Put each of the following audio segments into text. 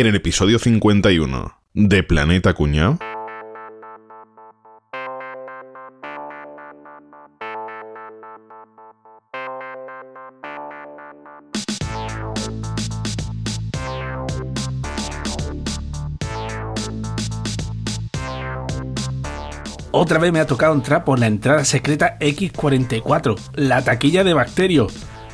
en el episodio 51 de Planeta Cuñado. Otra vez me ha tocado entrar por la entrada secreta X44, la taquilla de bacterio.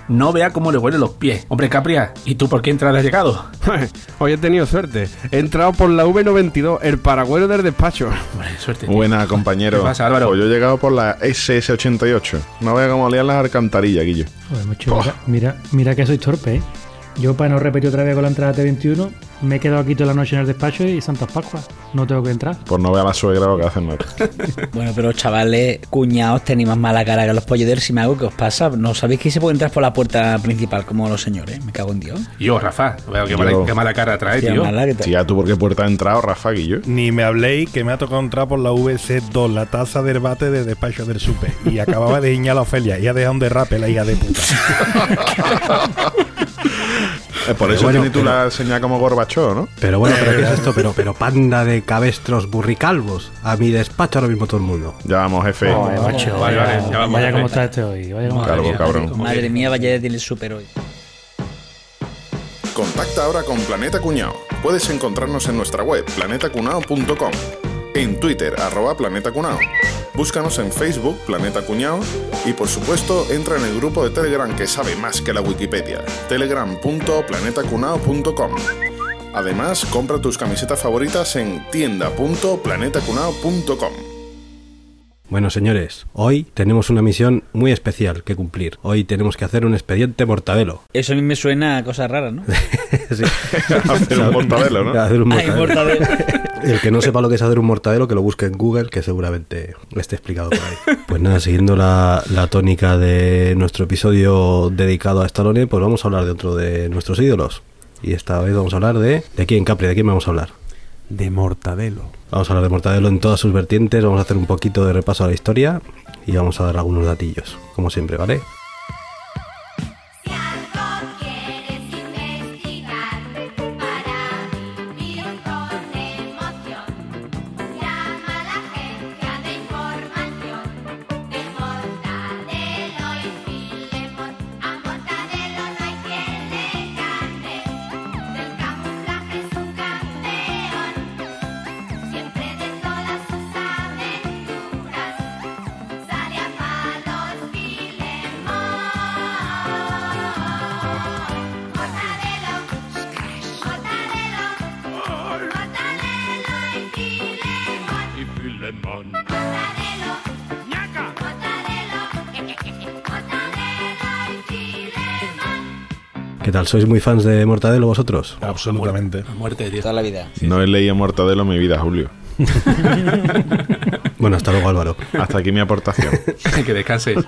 No vea cómo le huelen los pies. Hombre, Capria, ¿y tú por qué entrada has llegado? Hoy he tenido suerte. He entrado por la V92, el paragüero del despacho. Hombre, suerte. tío. Buena, compañero. ¿Qué pasa, Álvaro? Pues yo he llegado por la SS88. No vea cómo olían las alcantarillas, Guillo. Joder, macho, mira, mira, mira que soy torpe, ¿eh? Yo, para no repetir otra vez con la entrada T21, me he quedado aquí toda la noche en el despacho y Santas Pascuas. No tengo que entrar. Por no ver a la suegra lo que hacen. ¿no? Bueno, pero chavales, cuñados, tenéis más mala cara que los polleteros. Si me hago, ¿qué os pasa? ¿No sabéis que se puede entrar por la puerta principal como los señores? Me cago en Dios. Y yo, Rafa, veo qué, Yo- mala, qué mala cara trae, Tía, tío. mala que ya tú por qué puerta has entrado, Rafa, Guillo. Ni me habléis que me ha tocado entrar por la VC2, la taza de debate de despacho del supe. Y acababa de guiñar a Ofelia y ha dejado un derrape la hija de puta. Eh, por eso bueno, tiene tú pero- la señal como Gorbachov, ¿no? Pero bueno, ¿pero qué es esto? Pero, pero panda de cabestros burricalvos. A mi despacho ahora mismo todo el mundo. Ya vamos, jefe. Macho, vale, vaya, vale, ya vamos, vaya como está este hoy. Vaya como Madre Calvo, cabrón. Madre mía, vaya tiene el súper hoy. Contacta ahora con Planeta Cuñao. Puedes encontrarnos en nuestra web, planetacunao.com. En Twitter, arroba Planeta Cunao. Búscanos en Facebook, Planeta Cuñao. Y por supuesto, entra en el grupo de Telegram que sabe más que la Wikipedia. telegram.planetacunao.com. Además, compra tus camisetas favoritas en tienda.planetacunao.com. Bueno, señores, hoy tenemos una misión muy especial que cumplir. Hoy tenemos que hacer un expediente mortadelo. Eso a mí me suena a cosas raras, ¿no? Sí. Hacer un mortadelo, ¿no? Hacer un Ay, mortadelo. El que no sepa lo que es hacer un mortadelo, que lo busque en Google, que seguramente esté explicado por ahí. Pues nada, siguiendo la, la tónica de nuestro episodio dedicado a Stallone, pues vamos a hablar de otro de nuestros ídolos. Y esta vez vamos a hablar de... ¿De quién, Capri? ¿De quién vamos a hablar? De mortadelo. Vamos a hablar de Mortadelo en todas sus vertientes, vamos a hacer un poquito de repaso a la historia y vamos a dar algunos datillos, como siempre, ¿vale? ¿Sois muy fans de Mortadelo vosotros? Absolutamente. A muerte, tío. Toda la vida. No he leído Mortadelo en mi vida, Julio. Bueno, hasta luego Álvaro. Hasta aquí mi aportación. que descanses.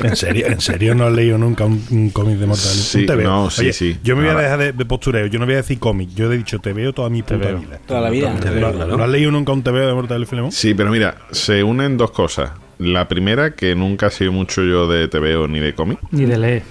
¿En serio? ¿En serio no has leído nunca un, un cómic de Mortadelo? Sí, Un no, sí, Oye, sí. Yo me voy a dejar de, de postureo. Yo no voy a decir cómic. Yo he dicho te veo toda mi puta veo. vida. Toda la vida. ¿No, TVO, claro. ¿no has leído nunca un TVO de Mortadelo y Filemón? Sí, pero mira, se unen dos cosas. La primera, que nunca he sido mucho yo de TVO ni de cómic, Ni de leer.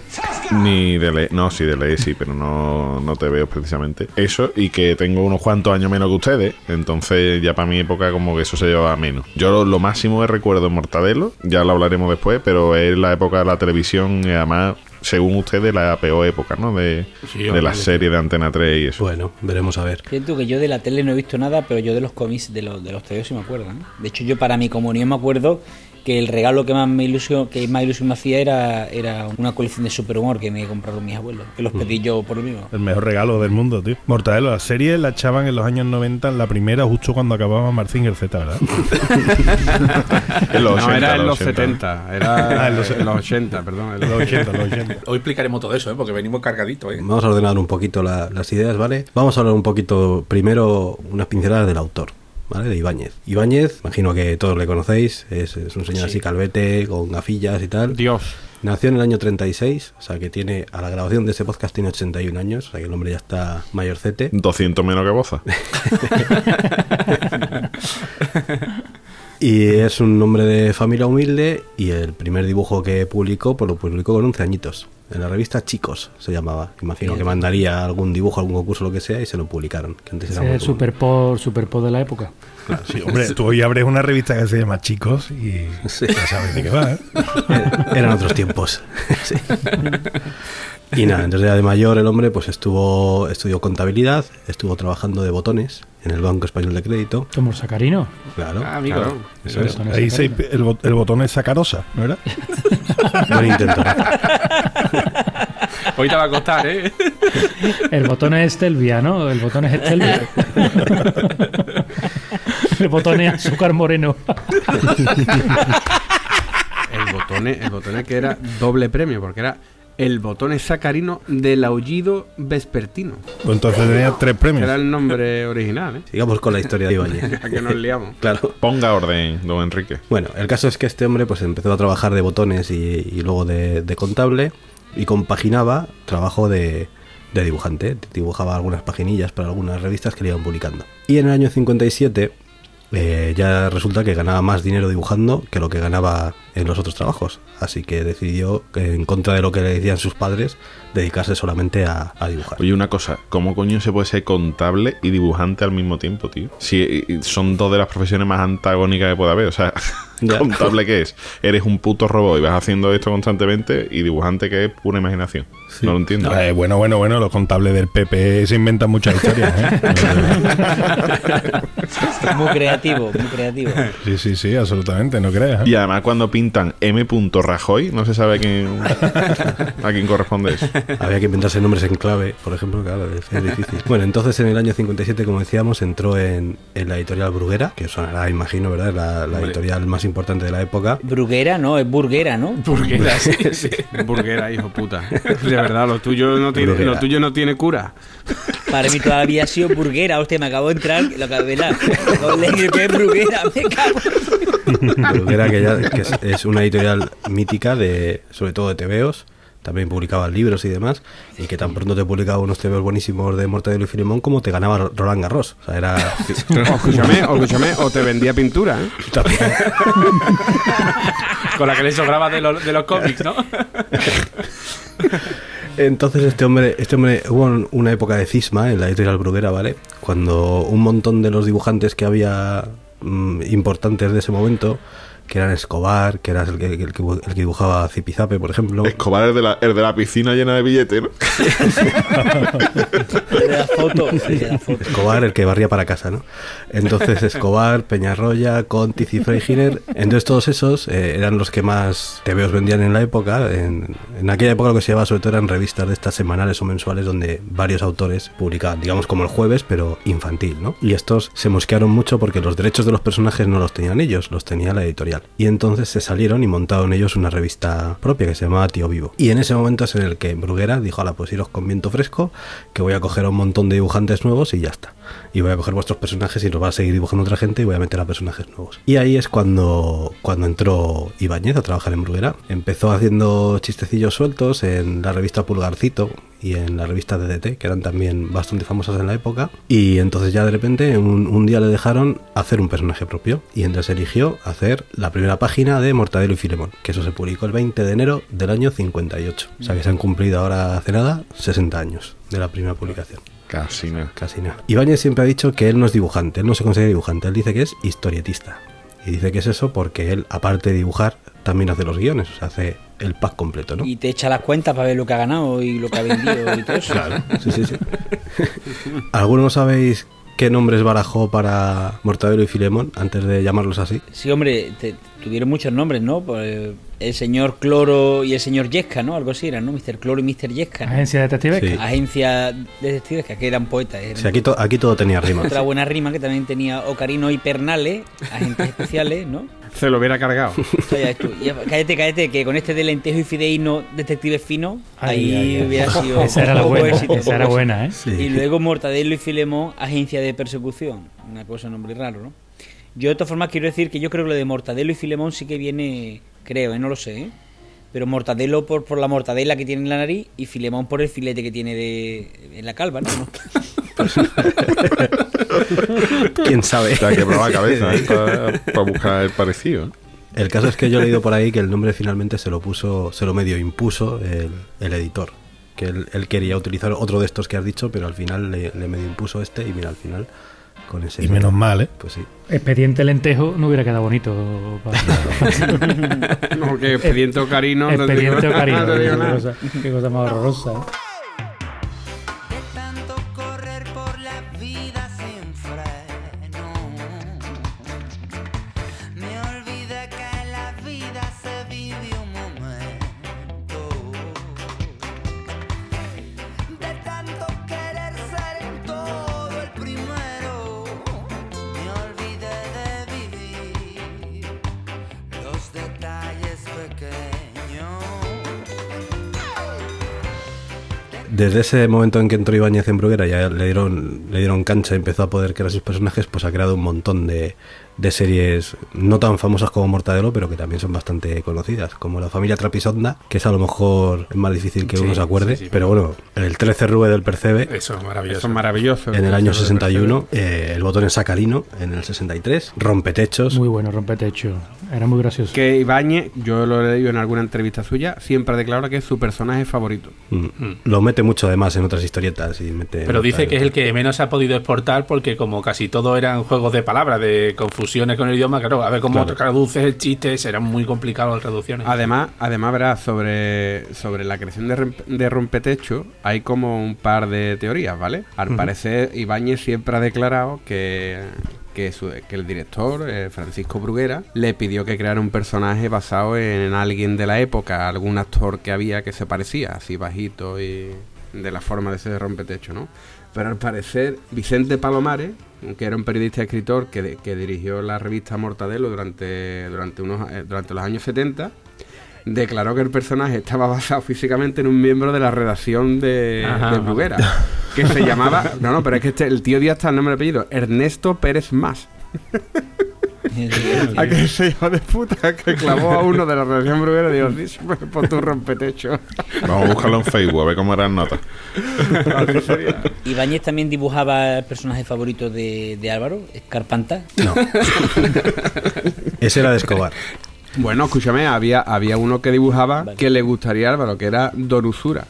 Ni de leer. No, sí, de leer sí, pero no, no te veo precisamente. Eso, y que tengo unos cuantos años menos que ustedes, entonces ya para mi época como que eso se llevaba menos. Yo lo, lo máximo que recuerdo en Mortadelo, ya lo hablaremos después, pero es la época de la televisión y además, según ustedes, la peor época, ¿no? De, Sí, de la sí. serie de Antena 3 y eso. Bueno, veremos a ver. Siento que yo de la tele no he visto nada, pero yo de los cómics, de los, de los TVO sí me acuerdo. ¿no? De hecho, yo para mi comunión me acuerdo que el regalo que más me ilusión, que más ilusión me hacía era, era una colección de superhumor que me compraron mis abuelos, que los pedí yo por lo mismo. El mejor regalo del mundo, tío. Mortadelo, la serie la echaban en los años 90, en la primera, justo cuando acababa Marcinger Z, ¿verdad? En los no, 80, era en los 80. 70. Era Ah, en los- en los 80, perdón. los 80, los 80. Hoy explicaremos todo eso, ¿eh? porque venimos cargaditos. ¿eh? Vamos a ordenar un poquito la- las ideas, ¿vale? Vamos a hablar un poquito, primero, unas pinceladas del autor. ¿Vale? De Ibáñez. Ibáñez, imagino que todos le conocéis, es, es un señor así calvete, con gafillas y tal. Dios. Nació en el año 36, o sea que tiene, a la grabación de este podcast tiene 81 años, o sea que el hombre ya está mayorcete. 200 menos que Boza. Y es un hombre de familia humilde y el primer dibujo que publicó, pues lo publicó con 11 añitos. En la revista Chicos se llamaba. Imagino que mandaría algún dibujo, algún concurso, lo que sea, y se lo publicaron. Que antes era el común. superpop, superpop de la época. Sí, hombre, tú hoy abres una revista que se llama Chicos y Sí. ya sabes de qué va. ¿eh? Er- Eran otros tiempos. Y nada, entonces ya de mayor el hombre pues estuvo estudió contabilidad, estuvo trabajando de botones en el Banco Español de Crédito. Como el sacarino. Claro. Ah, amigo. claro, eso es. Ahí se- el, bot- el botón es sacarosa, ¿no era? Buen intento. Hoy te va a costar, ¿eh? El botón es Estelvia, ¿no? El botón es Estelvia. el botón es azúcar moreno. El botón, el botón que era doble premio, porque era el botón sacarino del aullido vespertino. Pues entonces tenía tres premios. era el nombre original, ¿eh? Sigamos con la historia de Ibáñez. A que nos liamos. Claro. Ponga orden, don Enrique. Bueno, el caso es que este hombre pues empezó a trabajar de botones y, y luego de, de contable y compaginaba trabajo de, de dibujante. Dibujaba algunas paginillas para algunas revistas que le iban publicando. Y en el año 57 eh, ya resulta que ganaba más dinero dibujando que lo que ganaba en los otros trabajos. Así que decidió, eh, en contra de lo que le decían sus padres, dedicarse solamente a, a dibujar. Oye, una cosa, ¿cómo coño se puede ser contable y dibujante al mismo tiempo, tío? Si eh, son dos de las profesiones más antagónicas que puede haber. O sea, Ya. contable que es, eres un puto robot y vas haciendo esto constantemente, y dibujante que es pura imaginación. Sí. No lo entiendo. Eh, bueno, bueno, bueno, los contables del PP se inventan muchas historias. ¿eh? Muy creativo, muy creativo. sí, sí, sí, absolutamente, no creas. ¿eh? Y además cuando pintan M. Rajoy, no se sabe a quién, a quién corresponde eso. Había que inventarse nombres en clave, por ejemplo, claro, es, es difícil. Bueno, entonces en el año 57, como decíamos, entró en, en la editorial Bruguera, que sonará, imagino, ¿verdad? La, la editorial más importante de la época. Bruguera, no, es burguera, ¿no? Burguera, sí, sí. Burguera, hijo puta. Verdad, lo tuyo no tiene, Burguera. lo tuyo no tiene cura. Para mí todavía ha sido burguera. Hostia, me acabo de entrar, lo acabo de leer que es bruguera, me cago. Bruguera, que, ya, que es, es una editorial mítica, de sobre todo de tebeos. También publicaba libros y demás. Y que tan pronto te publicaba unos tebeos buenísimos de Mortadelo y Filemón como te ganaba Roland Garros. O sea, era... O escúchame, o escúchame, o te vendía pintura, ¿eh? Con la que le sobraba de, de los cómics, ¿no? Entonces este hombre, este hombre hubo un- una época de cisma en la editorial Bruguera, ¿vale? Cuando un montón de los dibujantes que había mm, importantes de ese momento, que eran Escobar, que era el que, el que, el que dibujaba Zipizape, por ejemplo, Escobar es de la, el de la piscina llena de billetes, ¿no? El de la foto, el de la foto. Escobar, el que barría para casa, ¿no? Entonces Escobar, Peñarroya, Conti, Cifra y Giner, entonces todos esos eh, eran los que más TVOs vendían en la época. En, en aquella época lo que se llevaba sobre todo eran revistas de estas semanales o mensuales donde varios autores publicaban, digamos como el jueves, pero infantil, ¿no? Y estos se mosquearon mucho porque los derechos de los personajes no los tenían ellos, los tenía la editorial. Y entonces se salieron y montaron ellos una revista propia que se llamaba Tío Vivo. Y en ese momento es en el que Bruguera dijo, ala, pues iros con viento fresco, que voy a coger a un montón de dibujantes nuevos y ya está. Y voy a coger vuestros personajes y los va a seguir dibujando otra gente y voy a meter a personajes nuevos. Y ahí es cuando, cuando entró Ibáñez a trabajar en Bruguera. Empezó haciendo chistecillos sueltos en la revista Pulgarcito y en la revista DDT, que eran también bastante famosas en la época. Y entonces ya de repente un, un día le dejaron hacer un personaje propio. Y entonces eligió hacer la primera página de Mortadelo y Filemón, que eso se publicó el 20 de enero del año 58. O sea que se han cumplido ahora hace nada 60 años de la primera publicación. Casi nada. Casi. Ibáñez siempre ha dicho que él no es dibujante, él no se considera dibujante, él dice que es historietista. Y dice que es eso porque él, aparte de dibujar, también hace los guiones, o sea, hace el pack completo, ¿no? Y te echa las cuentas para ver lo que ha ganado y lo que ha vendido y todo eso. Sí, sí, sí. ¿Alguno sabéis qué nombres barajó para Mortadelo y Filemón antes de llamarlos así? Sí, hombre, te- tuvieron muchos nombres, ¿no? Pues, el señor Cloro y el señor Yesca, ¿no? Algo así eran, ¿no? Mr. Cloro y Mr. Yesca. ¿no? Agencia de detectives. Sí. Agencia de detectives, que aquí eran poetas. eran Sí, aquí, to- aquí todo tenía rima. Otra buena rima que también tenía Ocarino y Pernales, agentes especiales, ¿no? Se lo hubiera cargado. O sea, ya tú, ya, cállate, cállate, que con este de lentejo y fideíno detective fino, Ay, ahí ay, ay. hubiera sido. Esa era la buena. éxito, Esa era buena, ¿eh? Sí. Y luego Mortadelo y Filemón, agencia de persecución. Una cosa, nombre raro, ¿no? Yo de todas formas quiero decir que yo creo que lo de Mortadelo y Filemón sí que viene, creo, ¿eh? no lo sé, ¿eh? Pero Mortadelo por, por la mortadela que tiene en la nariz y Filemón por el filete que tiene de, en la calva, ¿no? ¿Quién sabe? Te ha quebrado la cabeza ¿eh? para, para buscar el parecido. ¿eh? El caso es que yo he leído por ahí que el nombre finalmente se lo puso, se lo medio impuso el, el editor. Que él, él quería utilizar otro de estos que has dicho, pero al final le, le medio impuso este y mira, al final con ese... Y menos mal, ¿eh? Pues sí. Expediente lentejo no hubiera quedado bonito. para- No, que expediente ocarino. no Expediente Ocarino. no te digo qué, cosa, qué cosa más horrorosa. Desde ese momento en que entró Ibáñez en Bruguera, ya le dieron, le dieron cancha empezó a poder crear sus personajes, pues ha creado un montón de, de series no tan famosas como Mortadelo, pero que también son bastante conocidas, como La familia Trapisonda, que es a lo mejor más difícil que Sí, uno se acuerde, sí, sí, pero bueno, el 13 Rube del Percebe Eso es maravilloso. Eso es maravilloso. en el año Eso de 61, eh, El botón en Sacarino en el 63, Rompetechos, Muy bueno, rompetecho. Era muy gracioso. Que Ibáñez, yo lo he leído en alguna entrevista suya, siempre ha declarado que es su personaje favorito. mm, lo mete mucho además en otras historietas y mete Pero dice que es el que menos ha podido exportar porque como casi todo eran juegos de palabras, de con el idioma, claro, a ver cómo Claro. traduces el chiste, serán muy complicados las traducciones. Además, además verás, sobre, sobre la creación de, de Rompetecho hay como un par de teorías, ¿vale? Al parecer, Ibáñez siempre ha declarado que, que, su- que el director, eh, Francisco Bruguera, le pidió que creara un personaje basado en alguien de la época, algún actor que había que se parecía, así bajito y de la forma de ser Rompetecho, ¿no? Pero al parecer, Vicente Palomares, que era un periodista y escritor que, que dirigió la revista Mortadelo durante, durante, unos, eh, durante los años 70, declaró que el personaje estaba basado físicamente en un miembro de la redacción de, Ajá, de ajá. Bruguera, que se llamaba, no, no, pero es que este, el tío Díaz está el nombre y apellido, Ernesto Pérez Más. ¿A qué se hijo de puta que clavó a uno de la redacción Bruguera y dijo, sí, pues, por tu rompetecho. Vamos a buscarlo en Facebook a ver cómo eran notas. Ibáñez también dibujaba el personaje favorito de, de Álvaro, Escarpanta. No. Ese era de Escobar. Bueno, escúchame, había, había uno que dibujaba Vale. que le gustaría a Álvaro, que era Don Usura.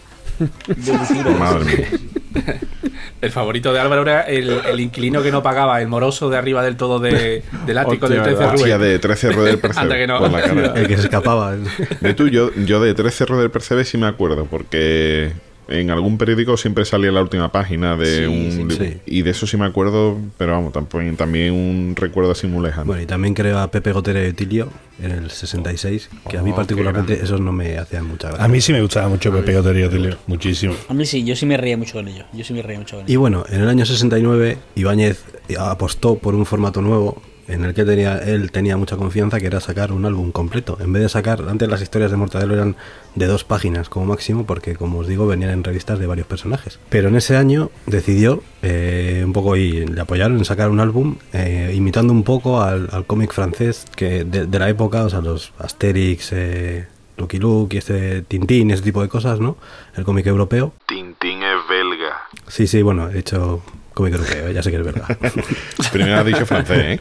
Madre mía. El favorito de Álvaro era el, el inquilino que no pagaba, el moroso de arriba del todo de, del ático Hostia, del 13 ¿verdad? Hostia, Rubén. de 13 Rue del Anda que Percebe. no. por la cara. El que se escapaba. De tú, yo, yo de 13 Rue del Percebe sí me acuerdo, porque en algún periódico siempre salía la última página de Sí, un... sí, sí. Y de eso sí me acuerdo, pero vamos, tampoco, también un recuerdo así muy lejano. Bueno, y también creo a Pepe Gotera y Tilio en el 66, que a mí Oh, particularmente esos no me hacían mucha gracia. A mí sí me gustaba mucho Pepe Goterío, Tilio. Muchísimo. A mí sí, yo sí me reía mucho con ellos. Yo sí me reía mucho con Y ellos. bueno, en el año 69 Ibáñez apostó por un formato nuevo en el que tenía, él tenía mucha confianza, que era sacar un álbum completo. En vez de sacar, antes las historias de Mortadelo eran de dos páginas como máximo, porque como os digo, venían en revistas de varios personajes. Pero en ese año decidió, eh, un poco, y le apoyaron en sacar un álbum eh, imitando un poco al, al cómic francés que de, de la época, o sea, los Asterix, eh, Lucky Luke y este Tintín, ese tipo de cosas, ¿no? El cómic europeo. Tintín es belga. Sí, sí, bueno, he hecho cómic europeo, ya sé que es verdad. Primero has dicho francés, ¿eh?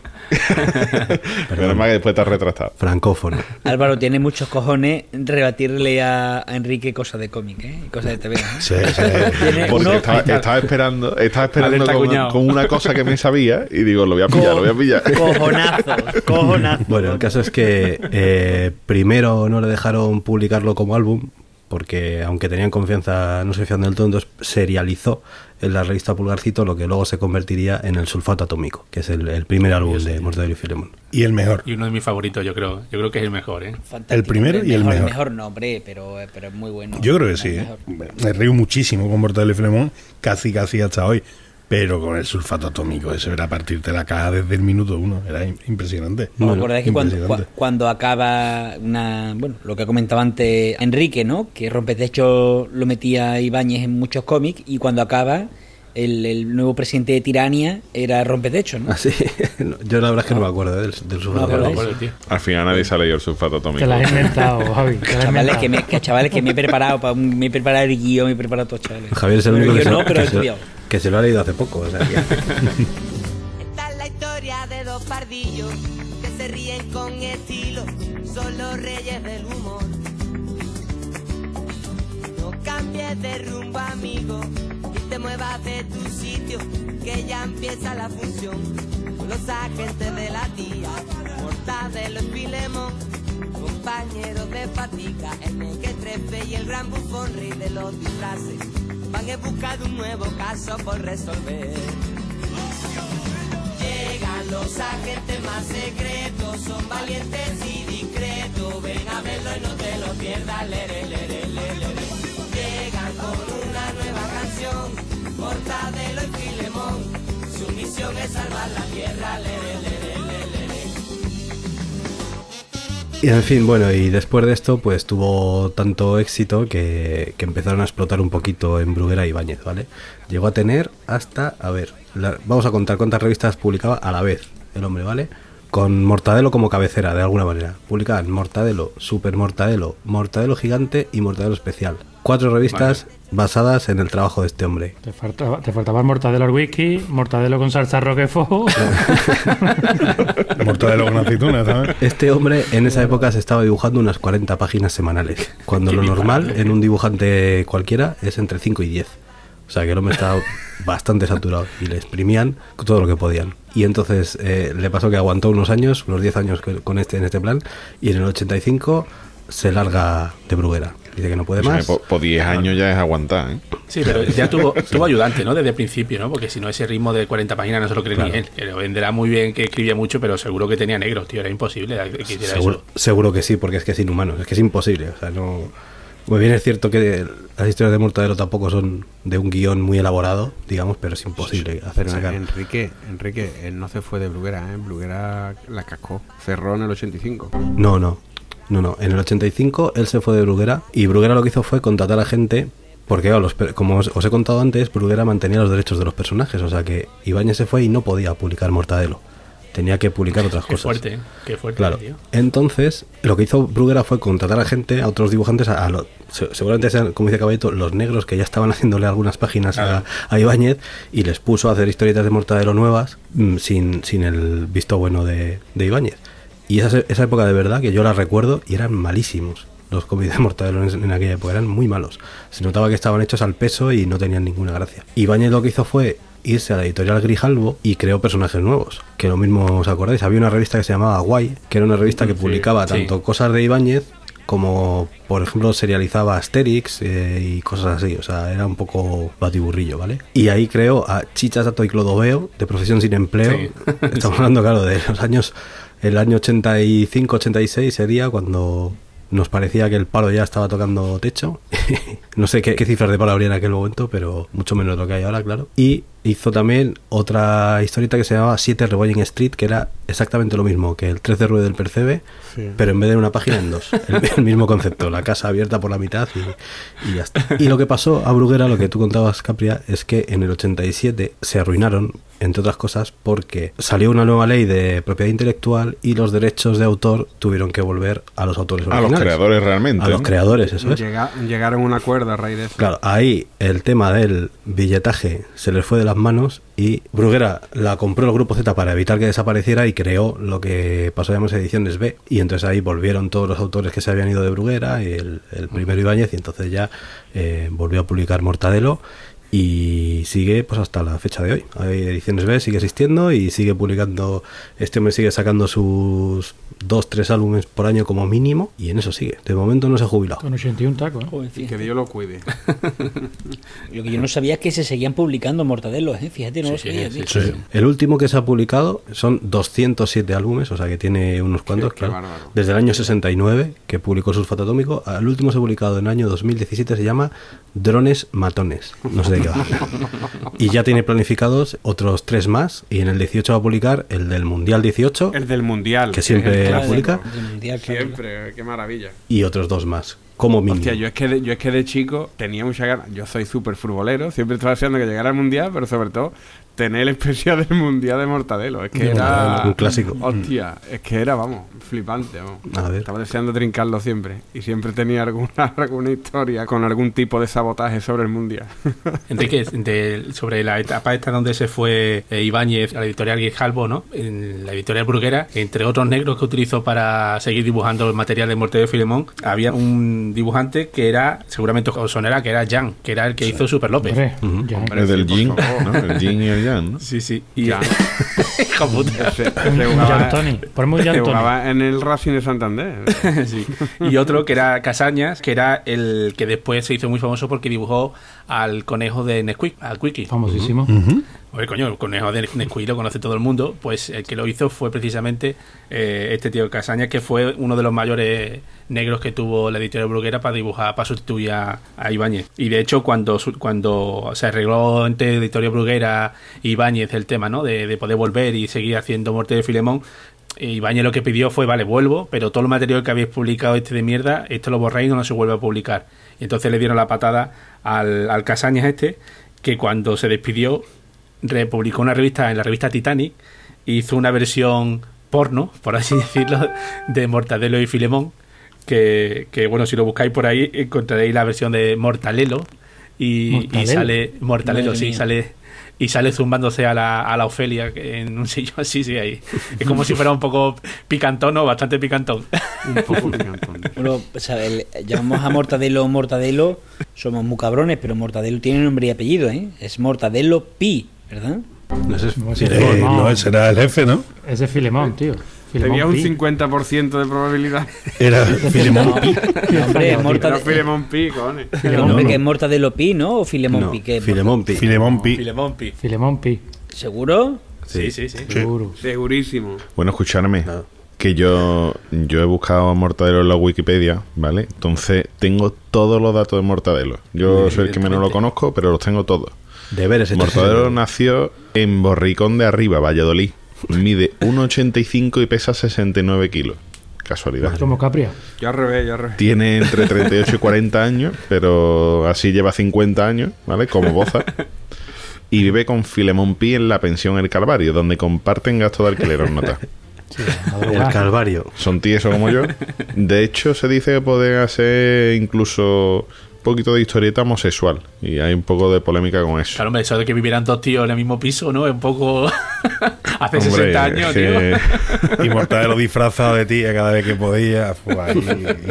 Pero es más que después te has. Francófono. Álvaro tiene muchos cojones rebatirle a, a Enrique cosas de cómic, ¿eh? Cosas de TV. ¿eh? Sí, sí. Porque uno- estaba, estaba esperando, estaba esperando con una cosa que me sabía y digo, lo voy a pillar, lo voy a pillar. Cojonazo, cojonazo. Bueno, el caso es que eh, primero no le dejaron publicarlo como álbum, porque aunque tenían confianza, no se fían del todo, entonces serializó en la revista Pulgarcito lo que luego se convertiría en el sulfato atómico, que es el, el primer álbum de Mortadelo y Filemón. Y el mejor. Y uno de mis favoritos, yo creo. Yo creo que es el mejor, ¿eh? Fantástico. el primero y el mejor. El mejor no, hombre, pero, pero es muy bueno. Yo creo que El sí. ¿eh? mejor. Me río muchísimo con Mortadelo y Filemón, casi casi hasta hoy. Pero con el sulfato atómico, eso era partirte la cara desde el minuto uno. Era im- impresionante. ¿Os acordáis que cuando, cua- cuando acaba una. Bueno, lo que comentaba antes Enrique, ¿no? Que Rompetecho lo metía Ibáñez en muchos cómics y cuando acaba. El, el nuevo presidente de Tirania era Rompetecho, ¿no? Así, no, yo la verdad es que no me acuerdo del, del sulfato No, tío. Al final nadie se ha leído el sulfato atómico. Te las has inventado, Javi. te Chavales inventado. que, me, que chavales que me he preparado, pa- me he preparado el guion, me he preparado todo, chavales. Javier es el Bueno, único que, yo se, no, pero que he se- estudiado. Que se lo ha leído hace poco. o sea que- Esta es la historia de los pardillos que se ríen con estilo, son los reyes del humor. No cambies de rumbo, amigo, y te muevas de tu sitio, que ya empieza la función. Los agentes de la tía, Mortadelo y Filemón, compañeros de fatiga, el mequetrefe y el gran bufón, rey de los disfraces, van en busca de un nuevo caso por resolver. Llegan los agentes más secretos, son valientes y discretos. Ven a verlo y no te lo pierdas. Lere, lere. Llegan con una nueva canción, Mortadelo y Filemón. Su misión es salvar la tierra. Lere. Y en fin, bueno, y después de esto, pues tuvo tanto éxito que, que empezaron a explotar un poquito en Bruguera y Ibáñez, ¿vale? Llegó a tener hasta, a ver, vamos a contar cuántas revistas publicaba a la vez el hombre, ¿vale? Con Mortadelo como cabecera, de alguna manera. Publicaban Mortadelo, Super Mortadelo, Mortadelo Gigante y Mortadelo Especial. Cuatro revistas basadas en el trabajo de este hombre. Te faltaba, te faltaba el mortadelo al whisky, mortadelo con salsa roquefort. Mortadelo con aceitunas, ¿sabes? Este hombre en esa época se estaba dibujando unas 40 páginas semanales, cuando lo normal en un dibujante cualquiera es entre 5 y 10. O sea que el hombre estaba bastante saturado y le exprimían todo lo que podían. Y entonces eh, le pasó que aguantó unos años, unos 10 años con este en este plan, y en el 85 se larga de Bruguera. Dice que no puede O sea, más. por, por 10 años ya es aguantar, ¿eh? Sí, pero ya tuvo, tuvo ayudante, ¿no? Desde el principio, ¿no? Porque si no, ese ritmo de 40 páginas no se lo cree ni él. Que lo venderá muy bien, que escribía mucho, pero seguro que tenía negros, tío. Era imposible que hiciera Seguro, eso. seguro que sí, porque es que es inhumano, es que es imposible. O sea, no. Muy bien, es cierto que las historias de Mortadelo tampoco son de un guion muy elaborado, digamos, pero es imposible hacer Pero sacar. Enrique, Enrique, él no se fue de Bruguera, ¿eh? Bruguera la cascó. Cerró en el 85. No, no, no, no. En el 85 él se fue de Bruguera y Bruguera lo que hizo fue contratar a gente. Porque, claro, los per- como os, os he contado antes, Bruguera mantenía los derechos de los personajes. O sea que Ibáñez se fue y no podía publicar Mortadelo. Tenía que publicar otras Qué cosas. fuerte. Qué fuerte, Claro. tío. Entonces, lo que hizo Bruguera fue contratar a gente, a otros dibujantes, a, a seguramente sean, como dice Caballito, los negros que ya estaban haciéndole algunas páginas a, a Ibáñez y les puso a hacer historietas de Mortadelo nuevas mm, sin, sin el visto bueno de, de Ibáñez. Y esa, esa época de verdad que yo la recuerdo y eran malísimos. Los cómics de Mortadelo en, aquella época eran muy malos. Se notaba que estaban hechos al peso y no tenían ninguna gracia. Ibáñez lo que hizo fue irse a la editorial Grijalvo y creó personajes nuevos. Que lo mismo os acordáis, había una revista que se llamaba Guay, que era una revista que publicaba sí. tanto cosas de Ibáñez como, por ejemplo, serializaba Asterix eh, y cosas así. O sea, era un poco batiburrillo, ¿vale? Y ahí creó a Chicha Sato y Clodoveo, de profesión sin empleo. Sí. Estamos hablando, claro, de los años. El año 85-86 sería cuando nos parecía que el palo ya estaba tocando techo. no sé qué, cifras de palo habría en aquel momento, pero mucho menos lo que hay ahora, claro. Y hizo también otra historieta que se llamaba 7 Rebolling Street, que era exactamente lo mismo que el 13 Ruedo del Percebe, pero en vez de una página en dos. El, el mismo concepto, la casa abierta por la mitad y, y ya está. Y lo que pasó a Bruguera, lo que tú contabas, Capria, es que en el 87 se arruinaron, entre otras cosas, porque salió una nueva ley de propiedad intelectual y los derechos de autor tuvieron que volver a los autores A los originales. creadores realmente. A los creadores, eso es. Llega- llegaron a un acuerdo a raíz de eso. Claro, ahí el tema del billetaje se les fue de las manos y Bruguera la compró el grupo Z para evitar que desapareciera y creó lo que pasó a llamarse Ediciones B. Y entonces ahí volvieron todos los autores que se habían ido de Bruguera, y el, el primero Ibáñez, y entonces ya eh, volvió a publicar Mortadelo y sigue pues hasta la fecha de hoy. Hay Ediciones B, sigue existiendo y sigue publicando, este hombre sigue sacando sus dos, tres álbumes por año como mínimo y en eso sigue. De momento no se ha jubilado. Con 81 tacos. ¿eh? Joder, Y que. Dios lo cuide. Lo que yo no sabía es que se seguían publicando mortadelos, ¿eh? Fíjate, no lo Sí, sabía, sí, tío. sí. El último que se ha publicado son 207 álbumes, o sea que tiene unos cuantos, claro. bárbaro. Desde el año 69, que publicó Sulfato Atómico, al último se ha publicado en el año 2017, se llama Drones Matones. No sé y ya tiene planificados otros tres más, y en el 18 va a publicar el del Mundial 18, El del mundial. Que siempre la clásico. publica. Del mundial. Siempre, qué maravilla. y otros dos más, como mínimo. Hostia, yo es que de, yo es que de chico tenía mucha ganas. Yo soy súper futbolero, siempre estaba deseando que llegara el mundial, pero sobre todo tener el especial del Mundial de Mortadelo. Es que De era... Mortadelo, un clásico. Hostia, es que era, vamos, flipante. vamos. A ver. Estaba deseando trincarlo siempre. Y siempre tenía alguna, alguna historia con algún tipo de sabotaje sobre el Mundial. Enrique, de- sobre la etapa esta donde se fue eh, Ibáñez a la editorial Guijalbo, ¿no? En la editorial Bruguera, entre otros negros que utilizó para seguir dibujando el material de Mortadelo y Filemón, había un dibujante que era, seguramente os sonará, que era Jan, que era el que hizo Super López. Hombre, ya. Hombre, Es del sí, Jin, favor. ¿no? El Jin y el Yang, ¿no? Sí, sí. Y Jan. Hijo puta. Se, se Un jugaba, Jan Tony. Ponme un se Jan Tony. jugaba en el Racing de Santander. Sí. Y otro que era Casañas, que era el que después se hizo muy famoso porque dibujó al conejo de Nesquik, al Quickie. Famosísimo. Oye, coño, el conejo de Nesquik lo conoce todo el mundo. Pues el que lo hizo fue precisamente eh, este tío Casañas, que fue uno de los mayores negros que tuvo la editorial Bruguera para dibujar, para sustituir a, Ibáñez. Y de hecho, cuando, cuando se arregló entre editorial Bruguera y Ibáñez el tema, ¿no? De, de poder volver y seguir haciendo Muerte de Filemón. Ibáñez lo que pidió fue, vale, vuelvo, pero todo el material que habéis publicado este de mierda, esto lo borráis y no se vuelve a publicar. Y entonces le dieron la patada al, al Casañas este, que cuando se despidió republicó una revista en la revista Titanic e hizo una versión porno, por así decirlo, de Mortadelo y Filemón. Que, que, bueno, si lo buscáis por ahí encontraréis la versión de Mortalelo y, sale Mortalelo, Madre sí, mía. sale y sale zumbándose a la, a la Ofelia en un sillón así, sí, ahí. Es como si fuera un poco picantón o bastante picantón. Un poco picantón. Bueno, o sea, el- llamamos a Mortadelo Mortadelo, somos muy cabrones, pero Mortadelo tiene nombre y apellido, ¿eh? Es Mortadelo Pi, ¿verdad? No sé, No, si Eh, no. no, era el jefe, ¿no? Ese es Filemón, tío. Tenía un Pi. 50% de probabilidad. Era Filemón. No, hombre, es Era Mortadelo. Filemón Pi, cojones. Nombre que es Mortadelo Pi, ¿no? O Filemón no, Pi. Filemón Pi. Filemón Pi. Filemón Pi. Filemón Pi. ¿Seguro? Sí, sí, sí. Seguro. Segurísimo. Bueno, escuchadme. Nada. Que yo, yo he buscado a Mortadelo en la Wikipedia, ¿vale? Entonces tengo todos los datos de Mortadelo. Yo soy el que menos lo conozco, pero los tengo todos. Deberes. este Mortadelo señor. nació en Borricón de Arriba, Valladolid. Mide 1,85 y pesa 69 kilos. Casualidad. Como Capria. Yo al revés, yo al revés. Tiene entre 38 y 40 años, pero así lleva 50 años, ¿vale? Como Boza. Y vive con Filemón Pi en la pensión El Calvario, donde comparten gasto de alquiler, os nota. El Calvario. Son tiesos como yo. De hecho, se dice que pueden hacer incluso poquito de historieta homosexual. Y hay un poco de polémica con eso. Claro, hombre, eso de que vivieran dos tíos en el mismo piso, ¿no? Es un poco. Hace Hombre, 60 años, tío. Y Mortadelo disfrazado de tía cada vez que podía. Fue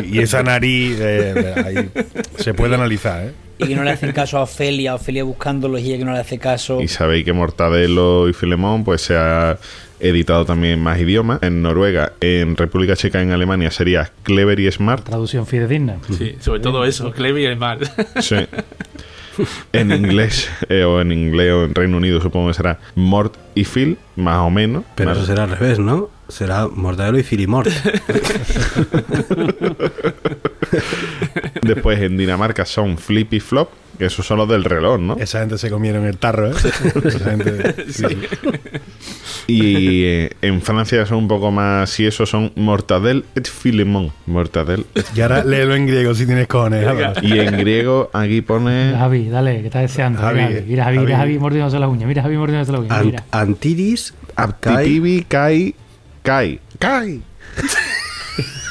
y esa nariz eh, de ahí se puede analizar, ¿eh? Y que no le hacen caso a Ofelia, Ofelia buscándolos y ella que no le hace caso. Y sabéis que Mortadelo y Filemón pues se ha editado también en más idiomas. En Noruega, en República Checa, en Alemania sería Clever y Smart. Traducción fidedigna. Sí, sobre todo eso, Clevi y mal. Sí. En inglés, eh, o en inglés o en Reino Unido supongo que será Mort y Phil, más o menos. Pero eso será al revés, ¿no? Será Mortadelo y Filimort. Después en Dinamarca son Flip y Flop, que esos son los del reloj, ¿no? Esa gente se comieron el tarro, ¿eh? Esa gente- sí, sí. Y eh, en Francia son un poco más, y esos son Mortadel et Filemón. Mortadel. et- Y ahora léelo en griego si tienes cojones. Y en griego aquí pone... Javi, dale, que estás deseando. Javi, mira, Javi, mira, Javi, mira, Javi. Javi mordiéndose la uña. Mira, Javi mordiéndose la uña. Ant- Mira. Antidis, Kai, Aptitibi Kai Kai. Kai.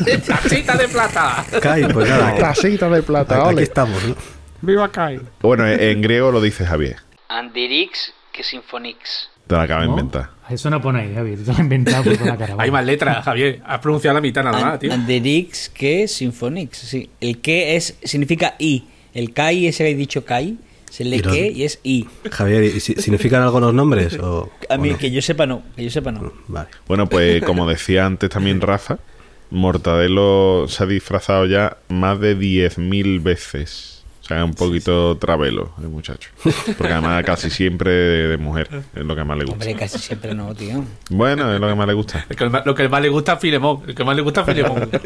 ¡Tachita de plata! Kai, pues nada. Casita de plata, Aquí ole. estamos, ¿no? ¡Viva Kai! Bueno, en griego lo dice Javier. Andirix que Sinfonix. Te lo acaba de inventar. Eso no pone ahí, Javi. Tú te lo has inventado por la cara. Hay más letras, Javier. Has pronunciado la mitad nada más, tío. Andirix que Sinfonix, sí. El que es significa I. El Kai, ese que habéis dicho Kai, se los- que y es I. Javier, ¿y si- ¿significan algo los nombres? O, A o mí, no? que yo sepa no, que yo sepa no. Vale. Bueno, pues como decía antes también Rafa, Mortadelo se ha disfrazado ya más de 10.000 veces. O sea, un poquito travelo el muchacho. Porque además casi siempre de, de mujer. Es lo que más le gusta. Hombre, casi siempre no, tío. Bueno, es lo que más le gusta. El que más- lo que más le gusta a Filemón. El que más le gusta a Filemón.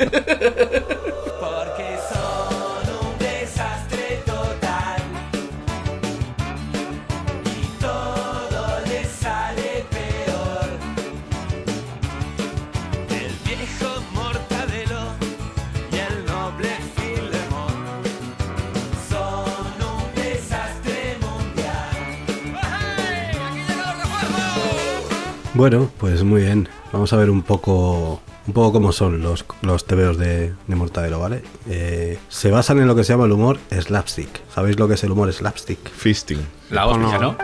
Bueno, pues muy bien. Vamos a ver un poco un poco cómo son los, los tebeos de, de Mortadelo, ¿vale? Eh, se basan en lo que se llama el humor slapstick. ¿Sabéis lo que es el humor slapstick? Fisting. La hostia, ¿no?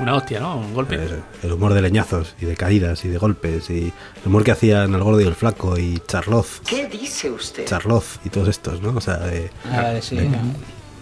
Una hostia, ¿no? Un golpe. Eh, el humor de leñazos y de caídas y de golpes y el humor que hacían el gordo y el flaco y Charloz. ¿Qué dice usted? Charloz y todos estos, ¿no? O sea, de, Ah, vale, sí. de,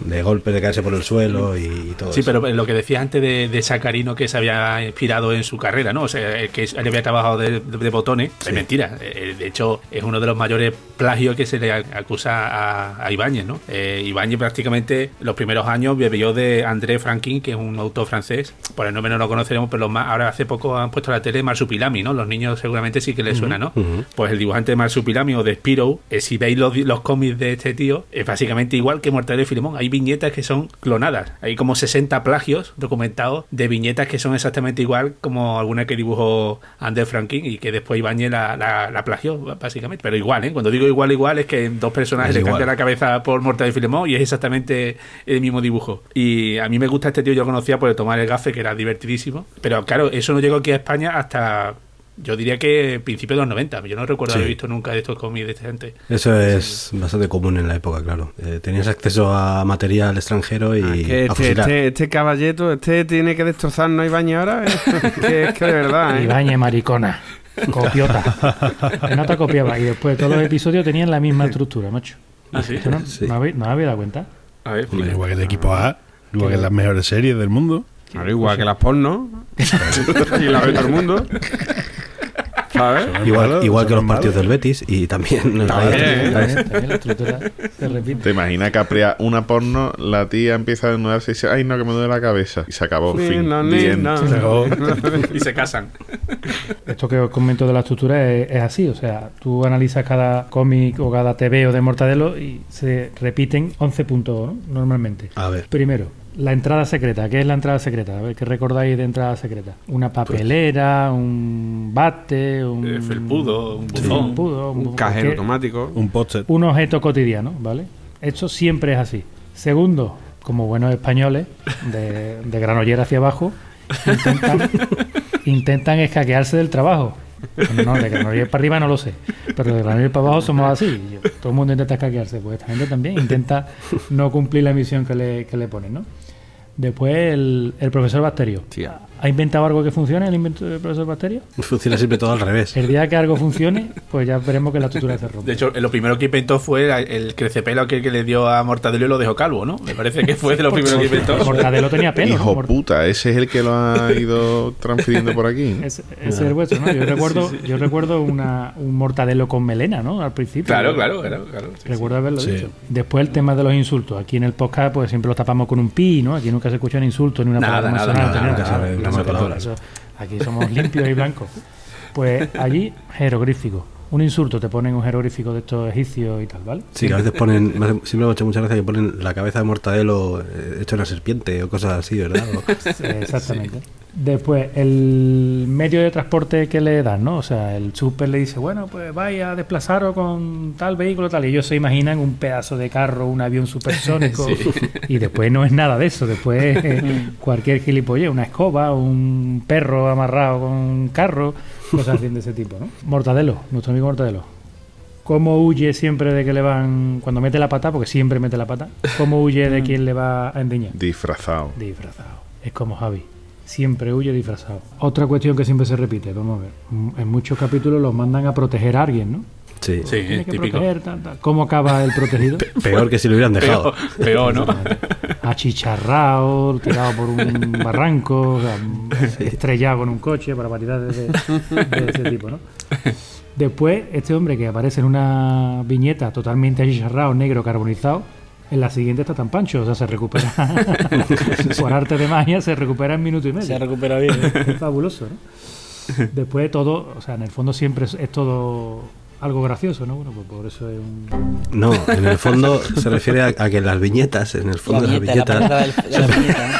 de golpes, de caerse por el suelo y, y todo Sí, eso. pero lo que decía antes de, de Sacarino que se había inspirado en su carrera, ¿no? O sea, el que él había trabajado de, de botones, es mentira. Eh, De hecho, es uno de los mayores plagios que se le acusa a, a Ibáñez, ¿no? Eh, Ibáñez prácticamente los primeros años bebió de André Franquin, que es un autor francés. Por el nombre no lo conoceremos, pero los más, ahora hace poco han puesto a la tele Marsupilami, ¿no? Los niños seguramente sí que les suena, ¿no? Pues el dibujante de Marsupilami o de Spirou, eh, si veis los, los cómics de este tío, es básicamente igual que Mortadelo y Filemón. Hay viñetas que son clonadas. Hay como 60 plagios documentados de viñetas que son exactamente igual como alguna que dibujó André Franquin y que después Ibáñez la, la, la plagió, básicamente. Pero igual, ¿eh? Cuando digo igual, igual, es que dos personajes Es le cambian la cabeza por Mortadelo y Filemón y es exactamente el mismo dibujo. Y a mí me gusta este tío, yo lo conocía por el tomar el gafe, que era divertidísimo. Pero claro, eso no llegó aquí a España hasta... Yo diría que principios de los 90. Yo no recuerdo Sí. haber visto nunca de estos cómics de esta gente. Eso es bastante común en la época, claro. Eh, tenías acceso a material extranjero y Ah, que este, este, este caballeto, este tiene que destrozarnos a Ibañez ahora. ¿eh? que es que de verdad, ¿eh? Ibañez, maricona. Copiota. Que no te copiaba. Y después todos los episodios tenían la misma estructura, macho. ¿Ah, sí? ¿Esto no, Sí. ¿no habéis, ¿No habéis dado cuenta? A ver, Hombre, Igual que de equipo A, igual que las mejores series del mundo. Claro, igual que las porno. y la ve todo el mundo. ¿Sabes? Igual, Malo, igual que los partidos del Betis y también... También. También, también la estructura se repite. ¿Te imaginas que aprea una porno, la tía empieza a desnudarse y dice, ay no, que me duele la cabeza? Y se acabó. Ni, fin. no, y se casan. Esto que os comento de la estructura es, es así, o sea, tú analizas cada cómic o cada TV o de Mortadelo y se repiten 11 puntos ¿no? normalmente. A ver. Primero, la entrada secreta. ¿Qué es la entrada secreta? A ver, ¿qué recordáis de entrada secreta? Una papelera, un bate, un... Eh, felpudo, un Sí, buzón. un pudo, un cajero automático. Un póster. un objeto cotidiano, ¿vale? Esto siempre es así. Segundo, como buenos españoles, de, de Granollers hacia abajo, intentan, intentan escaquearse del trabajo. Bueno, no, de Granollers para arriba no lo sé, pero de Granollers para abajo somos así. Yo- todo el mundo intenta escaquearse, pues esta gente también intenta no cumplir la misión que le, que le ponen, ¿no? Después el, el profesor Bacterio. ¿Ha inventado algo que funcione el invento del profesor Bacterio? Funciona siempre todo al revés. El día que algo funcione, pues ya veremos que la estructura se rompe. De hecho, lo primero que inventó fue el- el crecepelo aquel que le dio a Mortadelo y lo dejó calvo, ¿no? Me parece que fue de lo primero que inventó. Mortadelo tenía pelo. Hijo puta, ese es el que lo ha ido transfiriendo por aquí. Ese, ese es el vuestro, ¿no? Yo recuerdo, yo recuerdo una, un mortadelo con melena, ¿no? Al principio. Claro, claro, claro. claro sí, Recuerdo haberlo Sí. dicho. Después el tema de los insultos. Aquí en el podcast pues siempre lo tapamos con un pi, ¿no? Aquí nunca se escucha un insulto ni una Nada, palabra nada, nada, Nada, nada, palabra. eso- Aquí somos limpios y blancos. Pues allí, jeroglífico. Un insulto, te ponen un jeroglífico de estos egipcios y tal, ¿vale? Sí, que a veces ponen, me hace- siempre me ha hecho mucha gracia que ponen la cabeza de Mortadelo eh, hecho una serpiente o cosas así, ¿verdad? O- Sí, Exactamente. Después, el medio de transporte que le dan, ¿no? O sea, el súper le dice, bueno, pues vaya a desplazaros con tal vehículo, tal. Y ellos se imaginan un pedazo de carro, un avión supersónico. Y después no es nada de eso. Después eh, cualquier gilipollez, una escoba, un perro amarrado con un carro, cosas así de ese tipo, ¿no? Mortadelo, nuestro amigo Mortadelo. ¿Cómo huye siempre de que le van, cuando mete la pata, porque siempre mete la pata, cómo huye de quien le va a endiñar? Disfrazado. Disfrazado. Es como Javi. Siempre huye disfrazado. Otra cuestión que siempre se repite, vamos a ver. Mm, En muchos capítulos los mandan a proteger a alguien, ¿no? Sí. Sí, Tiene es que típico. proteger, tal, tal. ¿Cómo acaba el protegido? Peor que si lo hubieran dejado. Peor, peor, ¿no? Achicharrado, tirado por un barranco, o sea, estrellado con un coche, para variedades de, de ese tipo, ¿no? Después, este hombre que aparece en una viñeta totalmente achicharrado, negro, carbonizado, en la siguiente está tan pancho, o sea, se recupera por arte de magia, se recupera en minuto y medio. Se recupera bien. Es fabuloso, ¿no? Después todo, o sea, en el fondo siempre es, es todo algo gracioso, ¿no? Bueno, pues por eso es un... No, en el fondo se refiere a, a que las viñetas, en el La fondo de las viñeta, la palabra viñetas, del- la viñeta, ¿no?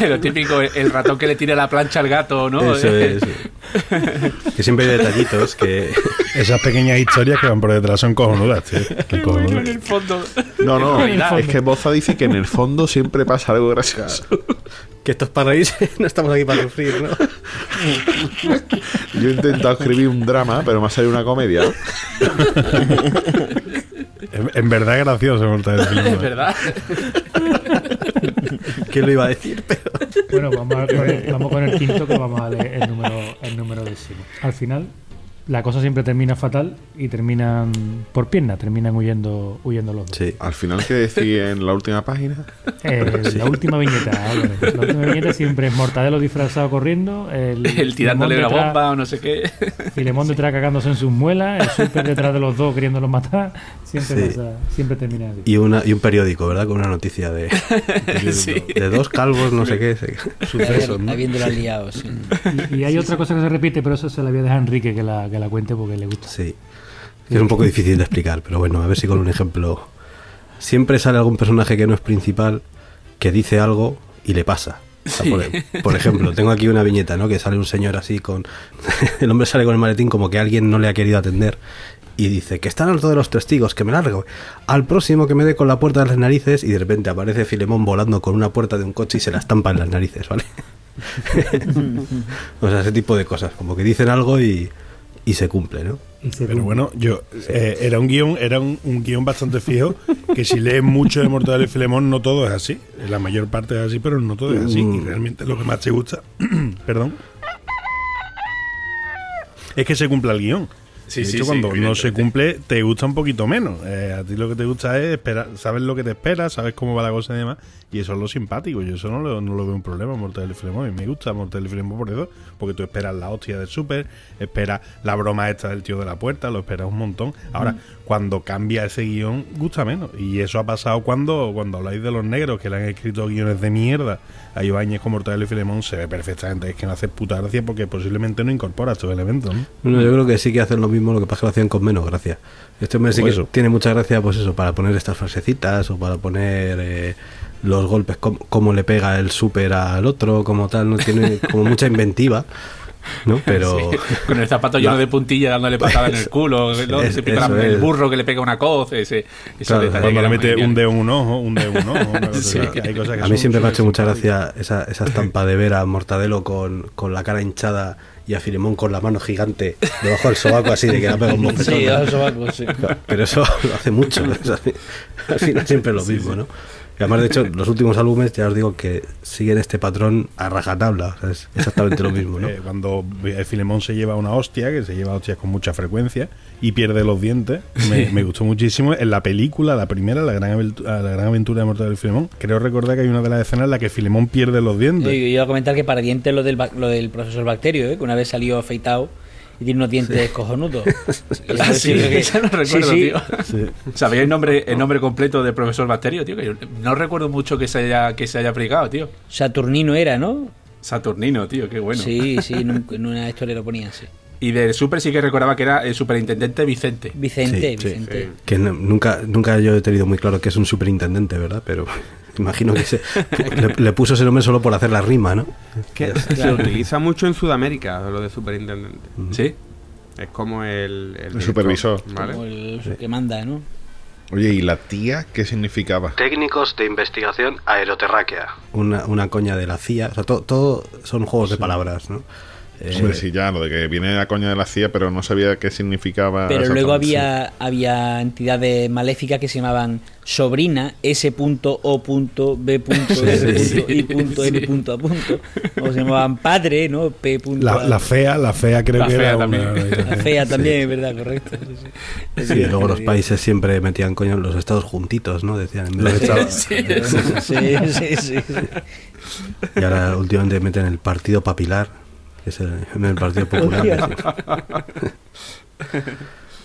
Lo típico, el ratón que le tira la plancha al gato, ¿no? eso es, que que siempre hay detallitos que... Esas pequeñas historias que van por detrás son cojonudas, tío. Cojonudas. el fondo. No, no, es que Boza dice que en el fondo siempre pasa algo gracioso. Que esto es para reírse, no estamos aquí para sufrir, ¿no? Yo he intentado escribir un drama, pero me ha salido una comedia. ¿no? En, en verdad es gracioso. Es verdad. ¿Quién lo iba a decir? Pero... Bueno, vamos, a- con el, vamos con el quinto que vamos a leer el número, el número décimo. Al final, la cosa siempre termina fatal y terminan por pierna, terminan huyendo, huyendo los dos. Sí. Al final, ¿qué decía en la última página? Eh, La última viñeta, Álvarez. La última viñeta siempre es Mortadelo disfrazado corriendo, el, El tirándole detrás- bomba o no sé qué. Filemón detrás cagándose en sus muelas, el super detrás de los dos queriéndolos matar. Siempre, Sí. pasa- siempre termina así. Y, una, y un periódico, ¿verdad? Con una noticia de, Sí. de dos calvos, no sé qué, sucesos, ¿no? Habiéndola liado, sí. Y, y hay otra cosa que se repite, pero eso se la voy a dejar a Enrique que la, que la cuente porque le gusta. Sí. Que es un poco difícil de explicar, pero bueno, a ver si con un ejemplo. Siempre sale algún personaje que no es principal que dice algo y le pasa. O sea, por, por ejemplo, tengo aquí una viñeta, ¿no? Que sale un señor así con. el hombre sale con el maletín como que alguien no le ha querido atender. Y dice que están todos los testigos, que me largo. Al próximo que me dé con la puerta de las narices. Y de repente aparece Filemón volando con una puerta de un coche y se la estampa en las narices, ¿vale? o sea, ese tipo de cosas. Como que dicen algo y, y se cumple, ¿no? Pero bueno, yo eh, era un guion, era un, un guion bastante fijo, que si lees mucho de Mortadelo y Filemón, no todo es así. La mayor parte es así, pero no todo es así. Y realmente lo que más te gusta, perdón, es que se cumpla el guion. Sí, de sí, hecho, sí, cuando no se cumple, te gusta un poquito menos. Eh, a ti lo que te gusta es esperar, sabes lo que te espera, sabes cómo va la cosa y demás, y eso es lo simpático. Yo eso no lo, no lo veo un problema en Mortadelo y Filemón. Y me gusta Mortadelo y Filemón por eso, porque tú esperas la hostia del súper, esperas la broma esta del tío de la puerta, lo esperas un montón. Ahora, cuando cambia ese guion, gusta menos. Y eso ha pasado cuando, cuando habláis de los negros, que le han escrito guiones de mierda a Ibáñez con Mortadelo y Filemón, se ve perfectamente. Es que no hace puta gracia porque posiblemente no incorpora estos elementos, ¿no? Bueno, yo creo que sí que hacen lo mismo, lo que pasa es que lo hacían con menos gracia. Este hombre sí que eso. tiene mucha gracia, pues eso, para poner estas frasecitas o para poner eh, los golpes, cómo, cómo le pega el súper al otro, como tal, no tiene como mucha inventiva, ¿no? Pero Sí, con el zapato lleno de puntilla dándole patada en el culo, ¿no? Es- Se la- el burro que le pega una coz, ese, ese Claro, Cuando le mete un dedo en un ojo, un dedo en un ojo. Sí. hay cosas que a mí son siempre me ha hecho mucha gracia esa, esa estampa de ver a Mortadelo con, con la cara hinchada y a Filemón con la mano gigante debajo del sobaco así de que le ha pegado un bofetón. Sí, sobacos, sí. Pero eso lo hace mucho. al final siempre es lo mismo, ¿no? Y además, de hecho, los últimos álbumes ya os digo que siguen este patrón a rajatabla. O sea, es exactamente lo mismo, ¿no? Eh, cuando Filemón se lleva una hostia, que se lleva hostias con mucha frecuencia, y pierde los dientes, me, me gustó muchísimo. En la película, la primera, la gran, aventu- la gran aventura de Mortadelo y Filemón, creo recordar que hay una de las escenas en la que Filemón pierde los dientes. Yo iba a comentar que para dientes lo del, lo del profesor Bacterio, ¿eh? que una vez salió afeitado y tiene unos dientes cojonudos. Ah, sí, que- esa no recuerdo, sí, sí. tío. ¿Sabéis el nombre, el nombre completo del profesor Bacterio, tío? Que yo no recuerdo mucho que se haya, que se haya aplicado, tío. Saturnino era, ¿no? Saturnino, tío, qué bueno. Sí, sí, en, un- en una historia lo ponían, sí. Y del Super sí que recordaba que era el superintendente Vicente. Vicente, Sí, sí. Vicente. Que no- nunca, nunca yo he tenido muy claro que es un superintendente, ¿verdad? Pero imagino que se, le, le puso ese nombre solo por hacer la rima, ¿no? Que se utiliza mucho en Sudamérica, lo de superintendente. ¿Sí? Es como el... El supervisor. ¿vale? Como el que manda, ¿no? Oye, ¿y la tía qué significaba? Técnicos de investigación aeroterráquea. Una, una coña de la CIA. O sea, todo, todo son juegos de palabras, ¿no? Eh, Hombre, sí, ya, lo de que viene la coña de la CIA, pero no sabía qué significaba. Pero luego había, había entidades maléficas que se llamaban sobrina S.O.B. I.M. O se llamaban padre, ¿no? P. La, la fea, la fea creo La que fea era también. una- La fea también, es verdad, correcto. sí, sí. Sí, y luego los países siempre metían coño los estados juntitos, ¿no? Decían en vez de Los Sí, estados- sí, sí, sí. Y ahora últimamente meten el partido papilar, es el, el partido popular.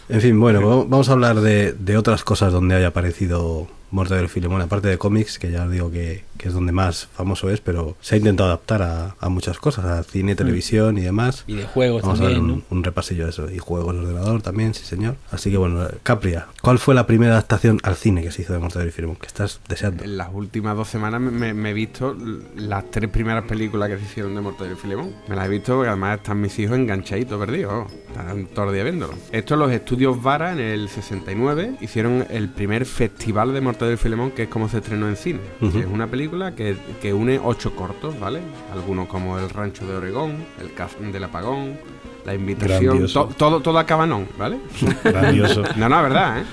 En fin, bueno, vamos- vamos a hablar de, de otras cosas donde haya aparecido Mortadelo y Filemón, aparte de cómics, que ya os digo que, que es donde más famoso es, pero se ha intentado adaptar a, a muchas cosas, a cine, televisión y demás. Videojuegos Vamos a ver también, un, ¿no? un repasillo de eso. Y juegos de ordenador también, sí señor. Así que bueno, Capria, ¿cuál fue la primera adaptación al cine que se hizo de Mortadelo y Filemón? Que estás deseando. En las últimas dos semanas me, me- me he visto las tres primeras películas que se hicieron de Mortadelo y Filemón. Me las he visto porque además están mis hijos enganchaditos, perdidos. Están todo el día viéndolo. Esto los estudios Vara en el 69 hicieron el primer festival de Mortadelo y Filemón, que es como se estrenó en cine. Es una película que, que une ocho cortos, ¿vale? Algunos como El Rancho de Oregón, El Café del Apagón, La Invitación, to- todo, todo a cabanón, ¿vale? Grandioso. No, no, verdad, ¿eh?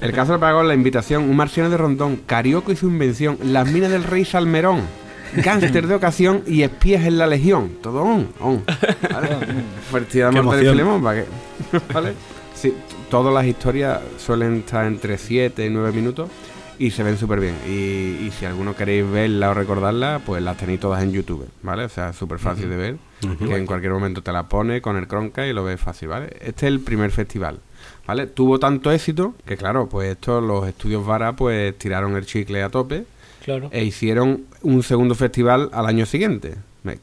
El caso del Pagón, la invitación, un marciano de Rondón, Carioco y su invención, las minas del rey Salmerón, gánster de ocasión y espías en la legión. Todo on, on. ¿vale? Fertilidad mortal de. Filemón, ¿para qué? ¿Vale? Sí, t- todas las historias suelen estar entre 7 y 9 minutos y se ven súper bien. Y, y si alguno queréis verla o recordarla, pues las tenéis todas en YouTube, ¿vale? O sea, súper fácil de ver, que en cualquier momento te la pone con el Cronca y lo ves fácil, ¿vale? Este es el primer festival. ¿Vale? Tuvo tanto éxito que claro, pues esto los estudios Vara pues tiraron el chicle a tope Claro. e hicieron un segundo festival al año siguiente.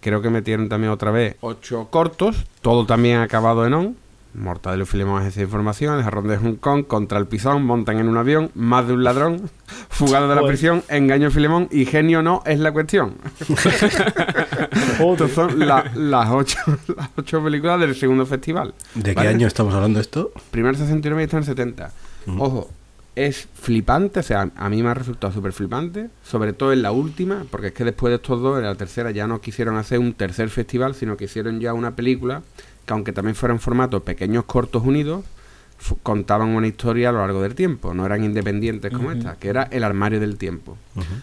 Creo que metieron también otra vez ocho cortos, todo también acabado en on. Mortadelo y Filemón Agencia de Información, El Jarrón de Hong Kong, Contra el Pisón, Montan en un avión, Más de un ladrón, Fugado de la Joder. prisión, Engaño de Filemón y Genio no es la cuestión. Estas son la- las, ocho, las ocho películas del segundo festival. ¿De qué ¿vale? año estamos hablando esto? Primero 69 y esto en el 70. Ojo, es flipante, o sea, a mí me ha resultado súper flipante, sobre todo en la última, porque es que después de estos dos, en la tercera ya no quisieron hacer un tercer festival, sino que hicieron ya una película que aunque también fuera en formato pequeños cortos unidos, contaban una historia a lo largo del tiempo, no eran independientes como esta, que era El armario del tiempo.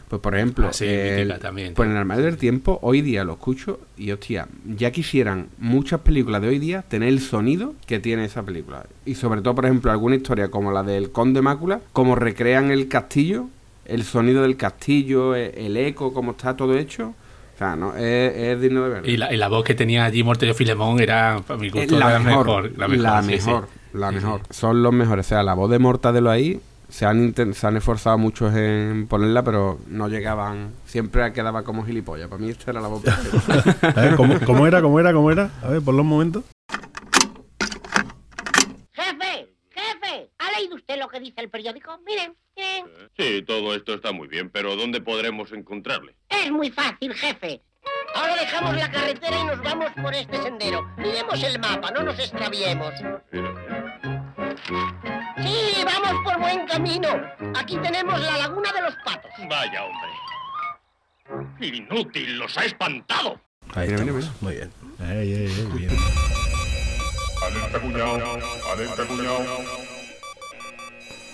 Pues por ejemplo, Ah, sí, el- también, pues el armario del tiempo hoy día lo escucho y hostia, ya quisieran muchas películas de hoy día tener el sonido que tiene esa película. Y sobre todo, por ejemplo, alguna historia como la del Conde Mácula, como recrean el castillo, el sonido del castillo, e- el eco, cómo está todo hecho. O sea, no, es, es digno de ver. Y la, y la voz que tenía allí Mortadelo y Filemón era, para mi Eh, gusto, la, la mejor, mejor. La mejor. la sí, sí. mejor, la Sí, mejor. Son los mejores. O sea, la voz de Mortadelo ahí se han, se han esforzado muchos en ponerla, pero no llegaban. Siempre quedaba como gilipollas. Para mí esta era la voz perfecta. A ver, ¿cómo, cómo era? ¿Cómo era? ¿Cómo era? A ver, por los momentos. Jefe, jefe, ¿ha leído usted lo que dice el periódico? Miren, miren. Sí, todo esto está muy bien, pero ¿dónde podremos encontrarle? Es muy fácil, jefe. Ahora dejamos la carretera y nos vamos por este sendero. Miremos el mapa, no nos extraviemos. Sí, vamos por buen camino. Aquí tenemos la laguna de los patos. Vaya hombre. Inútil, los ha espantado. Ahí Mira, mira, estamos. Muy bien. Ey, ey, bien. Alerta cuñado, alerta cuñado.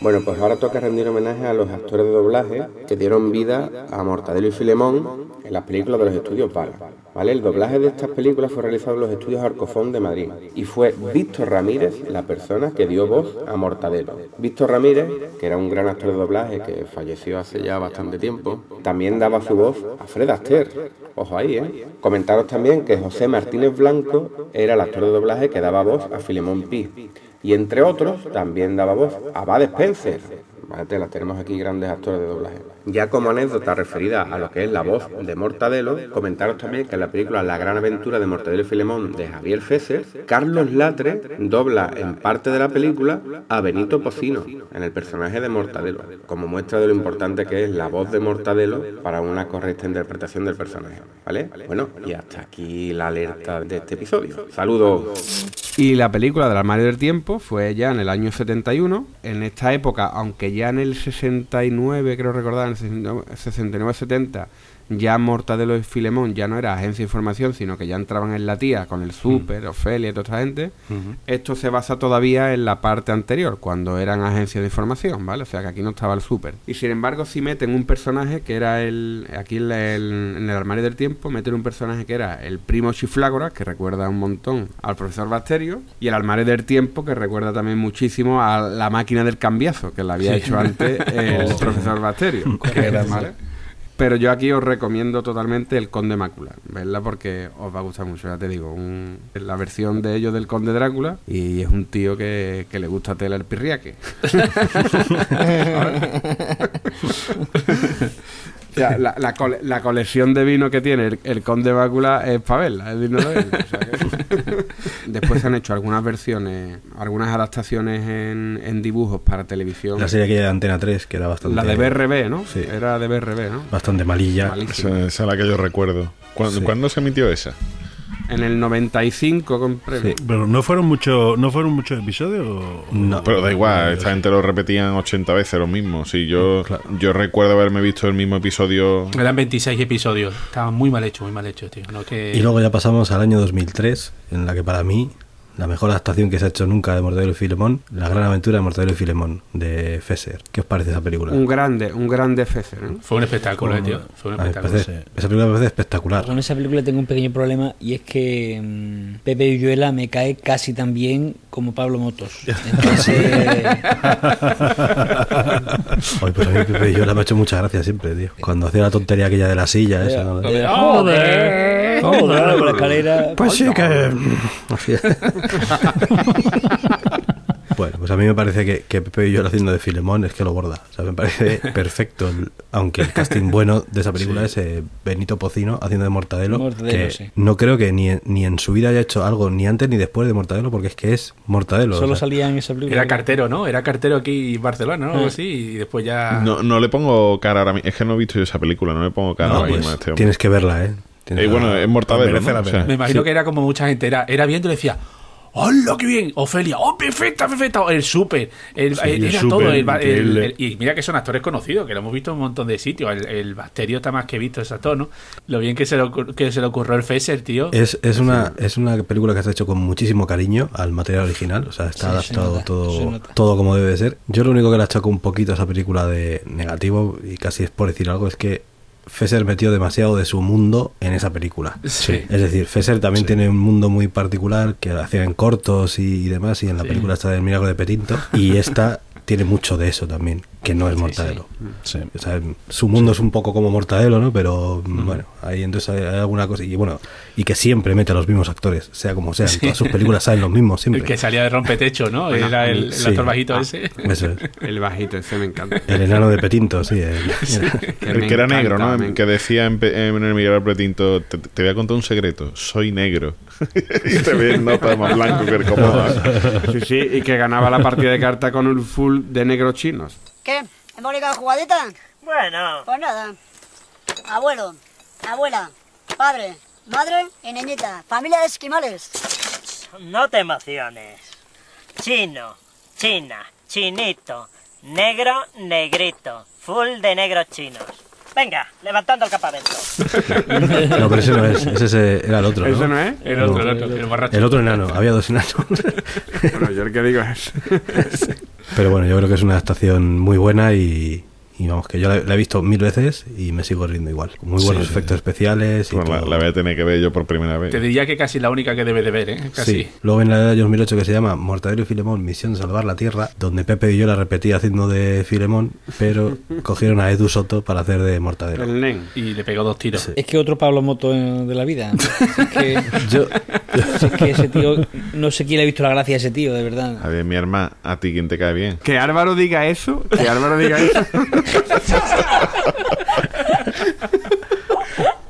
Bueno, pues ahora toca rendir homenaje a los actores de doblaje que dieron vida a Mortadelo y Filemón en las películas de los estudios Vara. ¿Vale? El doblaje de estas películas fue realizado en los estudios Arcofón de Madrid y fue Víctor Ramírez la persona que dio voz a Mortadelo. Víctor Ramírez, que era un gran actor de doblaje que falleció hace ya bastante tiempo, también daba su voz a Fred Astaire. Ojo ahí, ¿eh? Comentaros también que José Martínez Blanco era el actor de doblaje que daba voz a Filemón Pi. Y entre otros, también daba voz a Bud Spencer. Tela, tenemos aquí grandes actores de doblaje. Ya como anécdota referida a lo que es la voz de Mortadelo, comentaros también que en la película La gran aventura de Mortadelo y Filemón de Javier Fesser, Carlos Latre dobla en parte de la película a Benito Pocino en el personaje de Mortadelo, como muestra de lo importante que es la voz de Mortadelo para una correcta interpretación del personaje. ¿Vale? Bueno, y hasta aquí la alerta de este episodio. Saludos. Y la película del armario del tiempo fue ya en el año 71. En esta época, aunque ya en el 69, creo recordar, en el 69-70, ya Mortadelo y Filemón ya no era agencia de información, sino que ya entraban en la tía con el Super, Ofelia y toda esta gente. Esto se basa todavía en la parte anterior, cuando eran agencias de información, ¿vale? O sea que aquí no estaba el Super. Y sin embargo, si meten un personaje que era el. Aquí en, el- en el armario del tiempo, meten un personaje que era el primo Chiflágora, que recuerda un montón al profesor Bacterio, y el armario del tiempo, que recuerda también muchísimo a la máquina del cambiazo, que la había hecho antes el Oh. profesor Bacterio. Qué grande. ¿vale? Pero yo aquí os recomiendo totalmente el Conde Mácula, ¿verdad? Porque os va a gustar mucho, ya te digo. un- la versión de ellos del Conde Drácula y es un tío que, que le gusta tela el pirriaque. O sea, la, la cole- la colección de vino que tiene el, el Conde Bácula es para verla, es digno de verla, o sea que- Después se han hecho algunas versiones, algunas adaptaciones en, en dibujos para televisión. La serie aquella de Antena 3, que era bastante... La de BRB, ¿no? Sí. Era de BRB, ¿no? Bastante malilla. Esa, esa es la que yo recuerdo. ¿Cuándo, Sí. ¿cuándo se emitió esa? En el 95 compré. Sí. Pero no fueron muchos, no fueron muchos episodios. o- No. Pero da igual, esta gente lo repetían 80 veces lo mismo. Sí, yo, Claro. yo recuerdo haberme visto el mismo episodio. Eran 26 episodios. Estaban muy mal hechos, muy mal hechos, tío. No que... Y luego ya pasamos al año 2003, en la que para mí la mejor adaptación que se ha hecho nunca de Mortadelo y Filemón, La gran aventura de Mortadelo y Filemón, de Fesser. ¿Qué os parece esa película? Un grande, un grande Fecer, ¿no? Fue un espectáculo, eh, tío. Fue un A mí me espectáculo. parece- Esa película me parece espectacular. Con esa película tengo un pequeño problema y es que mm, Pepe Villuela me cae casi tan bien como Pablo Motos. Entonces, Oye, pues a mí Pepe Villuela me ha hecho mucha gracia siempre, tío. Cuando hacía la tontería aquella de la silla, esa, ¿no? Eh, por la escalera. Pues sí que... Bueno, pues a mí me parece que, que Pepe Villuela haciendo de Filemón es que lo borda. O sea, me parece perfecto. el- aunque el casting bueno de esa película es eh, Benito Pocino haciendo de Mortadelo. Mortadelo, que sí. No creo que ni, en- ni en su vida haya hecho algo, ni antes ni después de Mortadelo, porque es que es Mortadelo. Solo o sea, salía en esa película. Era cartero, ¿no? Era cartero aquí en Barcelona, ¿no? Ah. así. Y después ya. No, no le pongo cara ahora mismo. Es que no he visto yo esa película, no le pongo cara no, ahora pues, mismo a este hombre. tienes que verla, ¿eh? Eh, bueno, es Mortadelo. merece ¿no? O sea. Me imagino Sí. que era como mucha gente. Era, era viendo y decía. ¡Hola, qué bien! Ofelia, ¡oh, perfecta, perfecta! El súper, el, Sí, el- era todo. el y mira que son actores conocidos, que lo hemos visto en un montón de sitios. El, el Bacterio está más que visto ese actor, ¿no? Lo bien que se le, ocur- que se le ocurrió el Fesser, tío. Es, es, una, es una película que se ha hecho con muchísimo cariño al material original, o sea, está Sí, se adaptado nota, todo, todo como debe de ser. Yo lo único que le achaco un poquito a esa película de negativo, y casi es por decir algo, es que Fesser metió demasiado de su mundo en esa película. Sí. Es decir, Fesser también tiene un mundo muy particular que hacía en cortos y, y demás, y en la Sí. película está del Milagro de Petinto, y esta tiene mucho de eso también, que no es Mortadelo. Sí. O sea, su mundo es un poco como Mortadelo, ¿no? Pero bueno, ahí entonces hay alguna cosa. Y bueno, y que siempre mete a los mismos actores, sea como sea. En todas sus películas salen los mismos El siempre. que salía de rompetecho, ¿no? Era el, el sí. actor bajito Ah. ese. Eso es. El bajito, ese me encanta. El enano de Petinto, sí. el- Que El era encanta, negro, ¿no? me Que decía en, en el Miguel Pretinto, te, te voy a contar un secreto, soy negro. y te ves nota más blanco que el cómodo. Sí, sí, y que ganaba la partida de carta con un full de negros chinos. ¿Qué? ¿Hemos ligado jugadita? Bueno, Pues nada. Abuelo, abuela, padre, madre y niñita. Familia de esquimales. no te emociones. Chino, china, chinito, negro, negrito, full de negros chinos. Venga, levantando el campamento. No, pero ese no es. Ese es, era el otro. ¿Ese no es? El otro, el otro, el borracho. El otro enano. Había dos enanos. Bueno, yo el que digo es. Pero bueno, yo creo que es una adaptación muy buena y. y vamos, que yo la, la he visto mil veces y me sigo riendo igual. Muy buenos Sí, sí. efectos especiales y Bueno, la, todo. la voy a tener que ver yo por primera vez. Te diría que casi la única que debe de ver, ¿eh? Casi. Sí. Luego en la de 2008 que se llama Mortadelo y Filemón, Misión Salvar la Tierra, donde Pepe y yo la repetía haciendo de Filemón, pero cogieron a Edu Soto para hacer de Mortadelo. El nen. Y le pegó dos tiros. Es que otro Pablo Moto eh, de la vida. Es que, Yo, es que ese tío, no sé quién le ha visto la gracia a ese tío, de verdad. A ver, mi hermana, ¿a ti quién te cae bien? Que Álvaro diga eso, que Álvaro diga eso.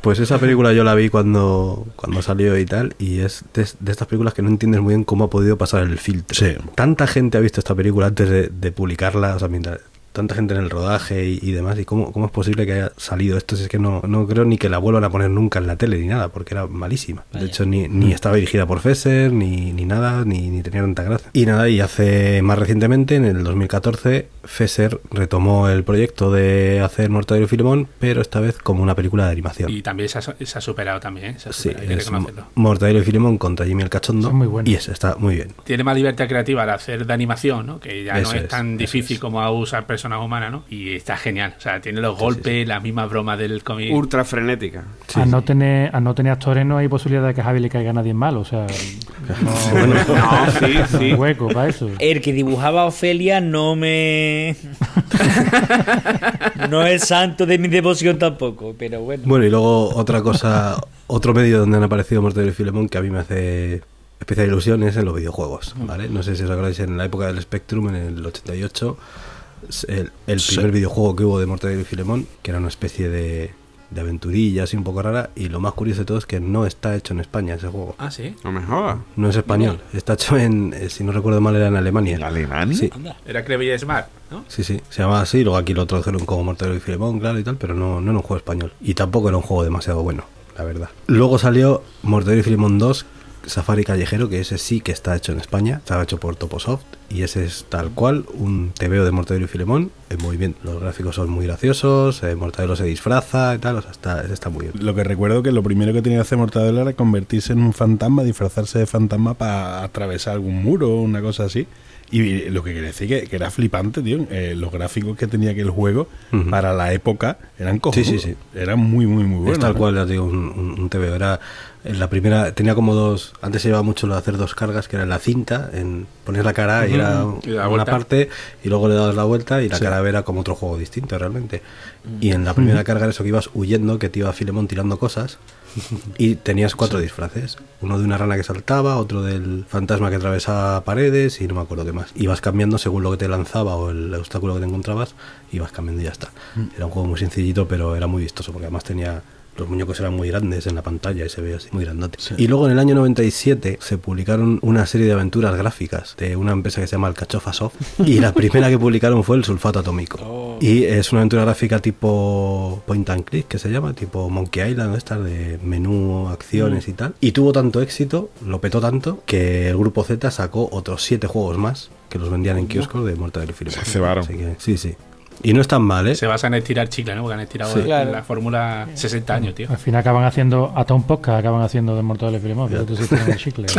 Pues esa película yo la vi cuando, cuando salió y tal, y es de, de estas películas que no entiendes muy bien cómo ha podido pasar el filtro. Sí. Tanta gente ha visto esta película antes de, de publicarla, o sea, mientras- tanta gente en el rodaje y, y demás, y cómo, cómo es posible que haya salido esto, si es que no, no creo ni que la vuelvan a poner nunca en la tele ni nada, porque era malísima. De hecho, ni, ni estaba dirigida por Fesser, ni, ni nada, ni, ni tenía tanta gracia. Y nada, y hace más recientemente, en el 2014, Fesser retomó el proyecto de hacer Mortadelo y Filemón, pero esta vez como una película de animación. Y también se ha, se ha superado también, ¿eh? Se ha Sí, superado, hay que es reconocerlo. Mortadelo y Filemón contra Jimmy el Cachondo. Muy buenos. Y ese está muy bien. Tiene más libertad creativa al hacer de animación, ¿no? Que ya Eso no es, es, tan eso difícil es. como a usar personas humanas, ¿no? Y está genial. O sea, tiene los golpes, las mismas bromas del cómic. Ultra frenética. al, no tener, al no tener actores no hay posibilidad de que a Javi le caiga a nadie mal, o sea... No, sí, sí. un hueco para eso. El que dibujaba a Ofelia no me. no es santo de mi devoción tampoco, pero bueno. Bueno, y luego otra cosa, otro medio donde han aparecido Mortadelo y Filemón que a mí me hace especial ilusión es en los videojuegos, ¿vale? No sé si os acordáis, en la época del Spectrum, en el 88, el, el Sí. primer videojuego que hubo de Mortadelo y Filemón, que era una especie de, de aventurilla así un poco rara, y lo más curioso de todo es que no está hecho en España ese juego. Ah, sí. No me jodas. No es español, está hecho en, eh, si no recuerdo mal, era en Alemania. ¿En Alemania? Sí. Era Crevilla Smart, ¿no? Sí, sí, se llamaba así, luego aquí lo tradujeron como Mortadelo y Filemón, claro y tal, pero no, no era un juego español. Y tampoco era un juego demasiado bueno, la verdad. Luego salió Mortadelo y Filemón 2, Safari Callejero, que ese sí que está hecho en España, estaba hecho por Toposoft, y ese es tal cual, un TVO de Mortadelo y Filemón, en muy bien. Los gráficos son muy graciosos, eh, Mortadelo se disfraza y tal, o sea, está, está muy bien. Lo que recuerdo que lo primero que tenía que hacer Mortadelo era convertirse en un fantasma, disfrazarse de fantasma para atravesar algún muro o una cosa así. Y lo que quería decir que, que era flipante, tío. eh, los gráficos que tenía aquel juego para la época eran cojonudos. Sí, sí, sí. Eran muy, muy, muy buenos. es tal ¿no? cual, digo, un, un, un TVO. Era en la primera, tenía como dos. Antes se llevaba mucho lo de hacer dos cargas, que era en la cinta, en poner la cara y Ujú. era Y una vuelta. parte, y luego le dabas la vuelta y la Sí. cara era como otro juego distinto realmente. Y en la primera carga era eso que ibas huyendo, que te iba Filemón tirando cosas. Y tenías cuatro disfraces. Uno de una rana que saltaba, otro del fantasma que atravesaba paredes y no me acuerdo qué más. Ibas cambiando según lo que te lanzaba o el obstáculo que te encontrabas, ibas cambiando y ya está. Era un juego muy sencillito, pero era muy vistoso porque además tenía... Los muñecos eran muy grandes en la pantalla y se veía así muy grandote. Y luego en el año 97 se publicaron una serie de aventuras gráficas de una empresa que se llama Alcachofa Soft. Y la primera que publicaron fue el sulfato atómico. Y es una aventura gráfica tipo point and click, que se llama, tipo Monkey Island, estas de menú, acciones y tal. Y tuvo tanto éxito, lo petó tanto, que el grupo Z sacó otros siete juegos más que los vendían en kioscos de Mortadelo y Filemón. Se cebaron. Así que, sí, sí. Y no es tan mal, ¿eh? Se basa en estirar chicle, ¿no? Porque han estirado Sí. en Claro. la fórmula 60 años, tío. Al final acaban haciendo, hasta un podcast acaban haciendo de Mortadelo y Filemón, pero tú sí el chicle.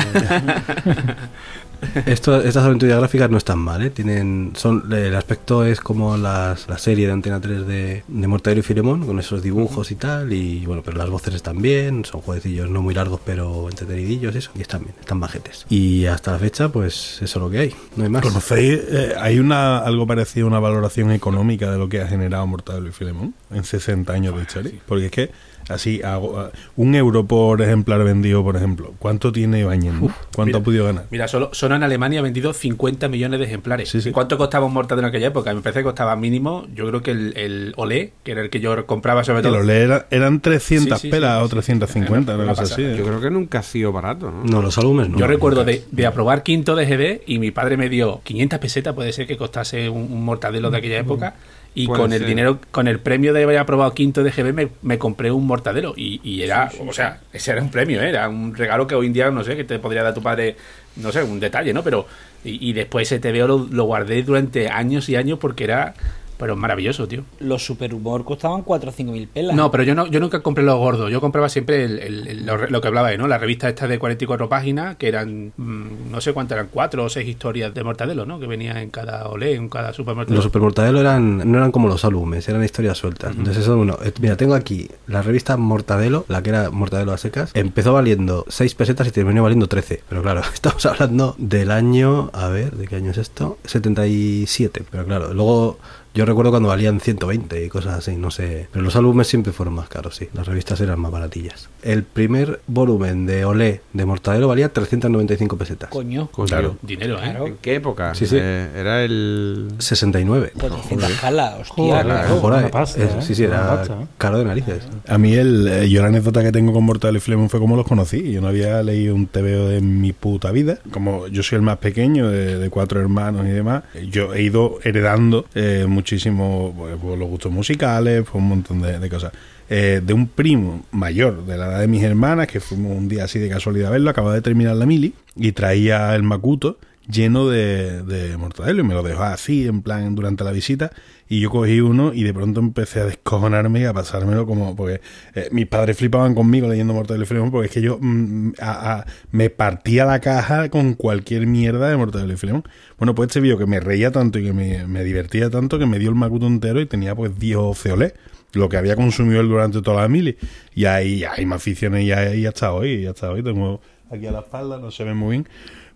Esto, estas aventuras gráficas no están mal, ¿eh? Tienen, son, el aspecto es como las, la serie de Antena 3 de, de Mortadelo y Filemón, con esos dibujos y tal, y bueno, pero las voces están bien, son jueguecillos no muy largos, pero entretenidillos, eso, y están bien, están bajetes. Y hasta la fecha, pues eso es lo que hay, no hay más. ¿Conocéis? eh, ¿Hay una algo parecido a una valoración económica de lo que ha generado Mortadelo y Filemón en 60 años de historia? Porque es que, así, hago, un euro por ejemplar vendido, por ejemplo, ¿cuánto tiene Ibañez? no? ¿Cuánto mira. ha podido ganar? Mira, solo, solo en Alemania ha vendido 50 millones de ejemplares. Sí, sí. ¿Y cuánto costaba un Mortadelo en aquella época? Me parece que costaba mínimo, yo creo que el, el Olé, que era el que yo compraba sobre todo. los era- eran 300 Sí, sí, pelas sí, o sí. 350, Una cosa así. ¿eh? Yo creo que nunca ha sido barato, ¿no? No, los álbumes no. Yo recuerdo de, de aprobar quinto de GB y mi padre me dio 500 pesetas, puede ser que costase un, un mortadelo de aquella época. Y Puede con el dinero, con el premio de haber aprobado quinto de GB me, me compré un mortadelo. Y, y era, o sea, ese era un premio, ¿eh? era un regalo que hoy en día, no sé, que te podría dar tu padre, no sé, un detalle, ¿no? Pero, y, y después ese TVO lo, lo guardé durante años y años porque era, pero maravilloso, tío. Los superhumor costaban 4 o 5 mil pelas. No, pero yo no, yo nunca compré los gordos. Yo compraba siempre el, el- el- lo, lo que hablaba, ¿no? La revista esta de 44 páginas, que eran, mm, no sé cuántas eran, cuatro o seis historias de Mortadelo, ¿no? Que venía en cada olé, en cada supermercado. Los Supermortadelo eran, no eran como los álbumes, eran historias sueltas. Entonces eso, bueno, eh, mira, tengo aquí la revista Mortadelo, la que era Mortadelo a secas, empezó valiendo 6 pesetas y terminó valiendo 13. Pero claro, estamos hablando del año, a ver, ¿de qué año es esto? 77. Pero claro, luego yo recuerdo cuando valían 120 y cosas así, no sé. Pero los álbumes siempre fueron más caros, sí. Las revistas eran más baratillas. El primer volumen de Olé de Mortadelo valía 395 pesetas. Coño. Claro, dinero, ¿eh? Claro. ¿En qué época? Sí, sí. Eh, era el... 69. Por 300 calas, hostia. Joder, claro. Una pasta, Es- ¿eh? Sí, sí, era pasta, ¿eh? caro de narices. A mí el, eh, yo la anécdota que tengo con Mortadelo y Filemón fue como los conocí. Yo no había leído un TVO de mi puta vida. Como yo soy el más pequeño de, de cuatro hermanos y demás, yo he ido heredando eh, muchísimo pues, pues, los gustos musicales, un montón de, cosas. Eh, de un primo mayor de la edad de mis hermanas, que fuimos un día así de casualidad a verlo, acababa de terminar la mili y traía el Macuto lleno de, de mortadelo y me lo dejó así, en plan, durante la visita. Y yo cogí uno y de pronto empecé a descojonarme y a pasármelo como. Porque eh, mis padres flipaban conmigo leyendo Mortadelo y Filemón porque es que yo mm, a- me partía la caja con cualquier mierda de Mortadelo y Filemón. Bueno, pues este vídeo que me reía tanto y que me, me divertía tanto que me dio el macuto entero y tenía pues 10 o 12 olé. Lo que había consumido él durante toda la mili. Y ahí, ahí me aficioné y ahí hasta hoy. Y hasta hoy tengo aquí a la espalda, no se ve muy bien.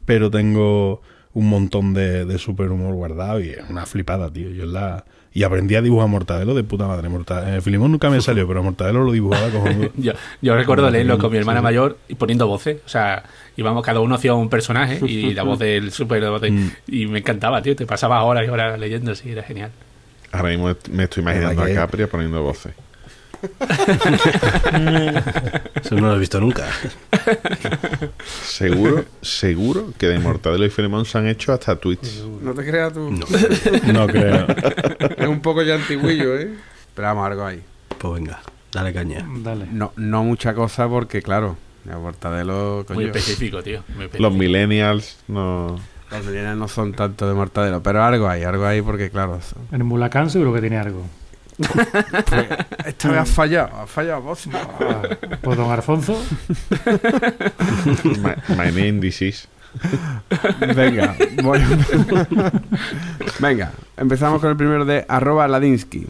Pero tengo un montón de, de super humor guardado y es una flipada, tío. Yo la... Y aprendí a dibujar Mortadelo de puta madre. Mortadelo. Filimón nunca me salió, pero Mortadelo lo dibujaba cojonudo. Yo, yo recuerdo leerlo con mi hermana mayor y poniendo voces. O sea, íbamos, cada uno hacía un personaje y la voz del super. la voz de- Mm. Y me encantaba, tío. Te pasabas horas y horas leyendo, sí, era genial. Ahora mismo me estoy imaginando a. Capria poniendo voces. Eso no lo he visto nunca. Seguro, seguro que de Mortadelo y Filemón se han hecho hasta tweets. No te creas tú. No. No creo. es un poco ya antiguillo, ¿eh? Pero vamos, algo ahí. Pues venga, dale caña. Dale. No, no mucha cosa porque, claro, la Mortadelo... coño. Muy específico, tío. muy específico. Los millennials no. Los millennials no son tanto de Mortadelo, pero algo hay, algo hay porque, claro... son- En Mulacán seguro que tiene algo. Esta vez has fallado, has fallado vos. Pues don Alfonso. my, my name this is. Venga, voy. Venga, empezamos con el primero de arroba Ladinsky.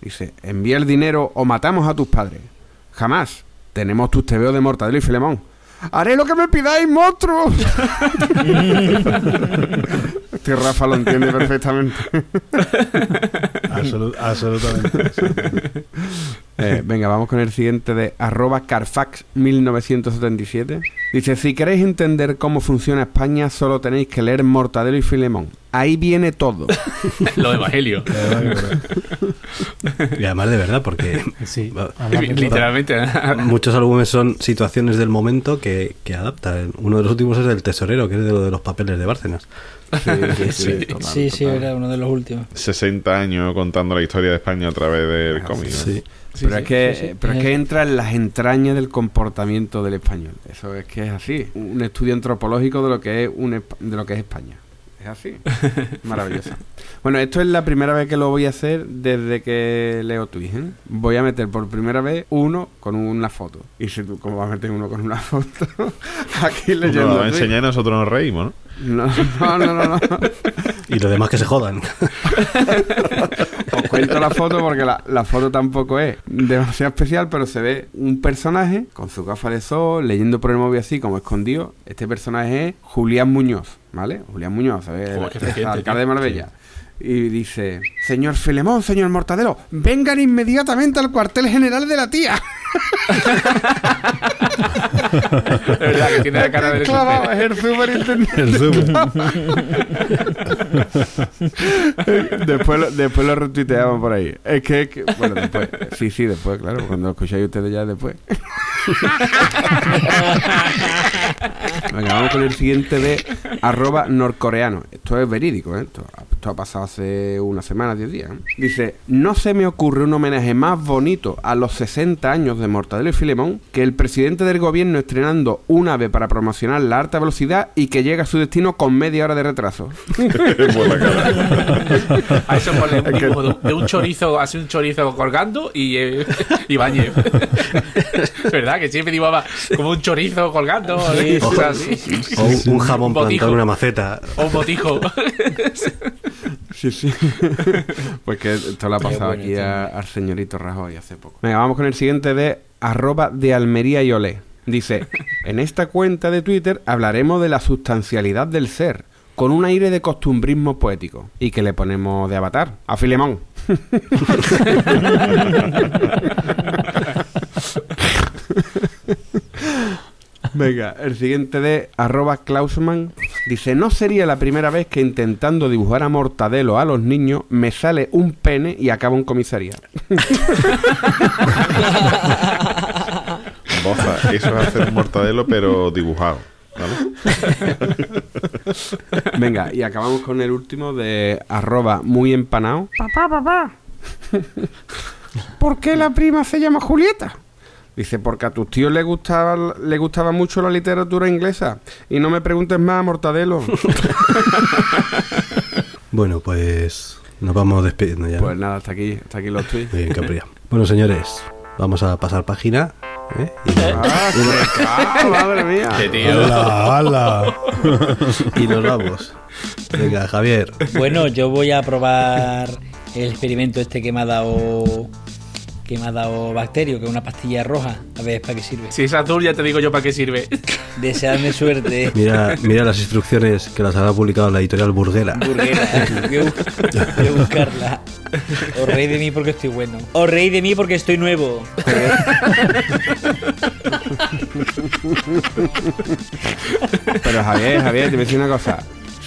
Dice, envía el dinero o matamos a tus padres. Jamás. Tenemos tus tebeos de Mortadelo y Filemón. Haré lo que me pidáis, monstruos. este Rafa lo entiende perfectamente. Absolut- absolutamente. Eh, venga, vamos con el siguiente de arroba Carfax1977. Dice, si queréis entender cómo funciona España, solo tenéis que leer Mortadelo y Filemón. Ahí viene todo. Los evangelios. Y además de verdad, porque Sí, Literalmente. muchos álbumes son situaciones del momento que, que adaptan. Uno de los últimos es el tesorero, que es de lo de los papeles de Bárcenas. Sí, sí, sí, era uno de los últimos. 60 años contando la historia de España a través del cómic. ¿no? Sí. pero es que, sí, sí. pero es que entra en las entrañas del comportamiento del español. Eso es que es así. Un estudio antropológico de lo que es un, de lo que es España. Es así. Maravilloso. Bueno, esto es la primera vez que lo voy a hacer desde que leo Twitch. ¿eh? Voy a meter por primera vez uno con una foto. Y si tú, ¿cómo vas a meter uno con una foto? Aquí leyendo. tweets. enseñar nosotros nos reímos, ¿no? No, no, no, no. no. Y los demás que se jodan. Os cuento la foto porque la, la foto tampoco es demasiado especial, pero se ve un personaje con su gafa de sol, leyendo por el móvil así como escondido. Este personaje es Julián Muñoz, ¿vale? Julián Muñoz, ¿sabes? El reciente, alcalde de. Marbella. Y dice, señor Filemón, señor Mortadelo, vengan inmediatamente al cuartel general de la tía. Es verdad que tiene la cara de Clavado, es el superintendente. El después, lo, después lo retuiteamos por ahí. Es que, que- bueno, después. Sí, sí, después, claro. Cuando lo escucháis ustedes ya después. Venga, vamos con el siguiente de arroba norcoreano. Esto es verídico, ¿eh? Esto, esto ha pasado hace una semana, 10 días. ¿eh? Dice, no se me ocurre un homenaje más bonito a los 60 años de Mortadelo y Filemón que el presidente del gobierno estrenando un ave para promocionar la alta velocidad y que llega a su destino con media hora de retraso. A eso ponle un dibujo de, de un chorizo, así un chorizo colgando y, eh, y Bañez. ¿Verdad? Que siempre dibujaba como un chorizo colgando. Sí, o sí, sea, sí, así. O un, un jamón Un plantado en una maceta. O un botijo. Sí, sí. pues que esto le ha pasado bueno, aquí a- al señorito Rajoy hace poco. Venga, vamos con el siguiente de arroba de Almería y Olé. Dice, en esta cuenta de Twitter hablaremos de la sustancialidad del ser, con un aire de costumbrismo poético. ¿Y que le ponemos de avatar? A Filemón. Venga, el siguiente de arroba Klausman dice, no sería la primera vez que intentando dibujar a Mortadelo a los niños me sale un pene y acaba en comisaría. Boza, eso es hacer un mortadelo, pero dibujado. ¿vale? Venga, y acabamos con el último de arroba muy empanado. Papá, papá. ¿Por qué la prima se llama Julieta? Dice, porque a tus tíos le gustaba, le gustaba mucho la literatura inglesa. Y no me preguntes más, Mortadelo. Bueno, pues nos vamos despidiendo ya. pues nada, hasta aquí, hasta aquí los tweets. Muy bien, Capria. Bueno, señores, vamos a pasar página. ¿eh? Y, Ah, se cae, madre mía. Qué tío. ¡Hala, hala! y nos vamos. Venga, Javier. Bueno, yo voy a probar el experimento este que me ha dado que me ha dado Bacterio, que es una pastilla roja. A ver, ¿para qué sirve? Si es azul, ya te digo yo para qué sirve. Deseadme suerte. Mira, mira las instrucciones que las habrá publicado la editorial Burguera. Burguera. Voy a, bus- voy a buscarla. Os reís de mí porque estoy bueno. Os reís de mí porque estoy nuevo. Pero Javier, Javier, te voy a decir una cosa.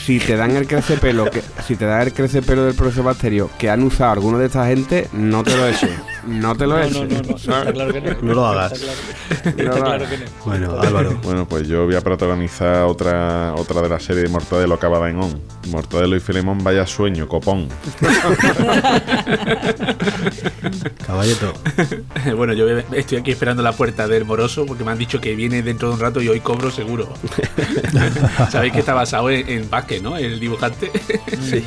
Si te dan el crecepelo, que, si te dan el crecepelo del profesor Bacterio que han usado alguno de esta gente, no te lo eches. No te lo No, eches. no, no, no. Está claro que no. No lo hagas. Está claro, No lo está claro hagas. que no. Bueno, Álvaro. Bueno, pues yo voy a protagonizar otra otra de la serie de Mortadelo acabada en on. Mortadelo y Filemón, vaya sueño, copón. Caballeto. bueno, yo estoy aquí esperando la puerta del moroso porque me han dicho que viene dentro de un rato y hoy cobro seguro. Sabéis que está basado en, en Vázquez, ¿no? El dibujante. Sí.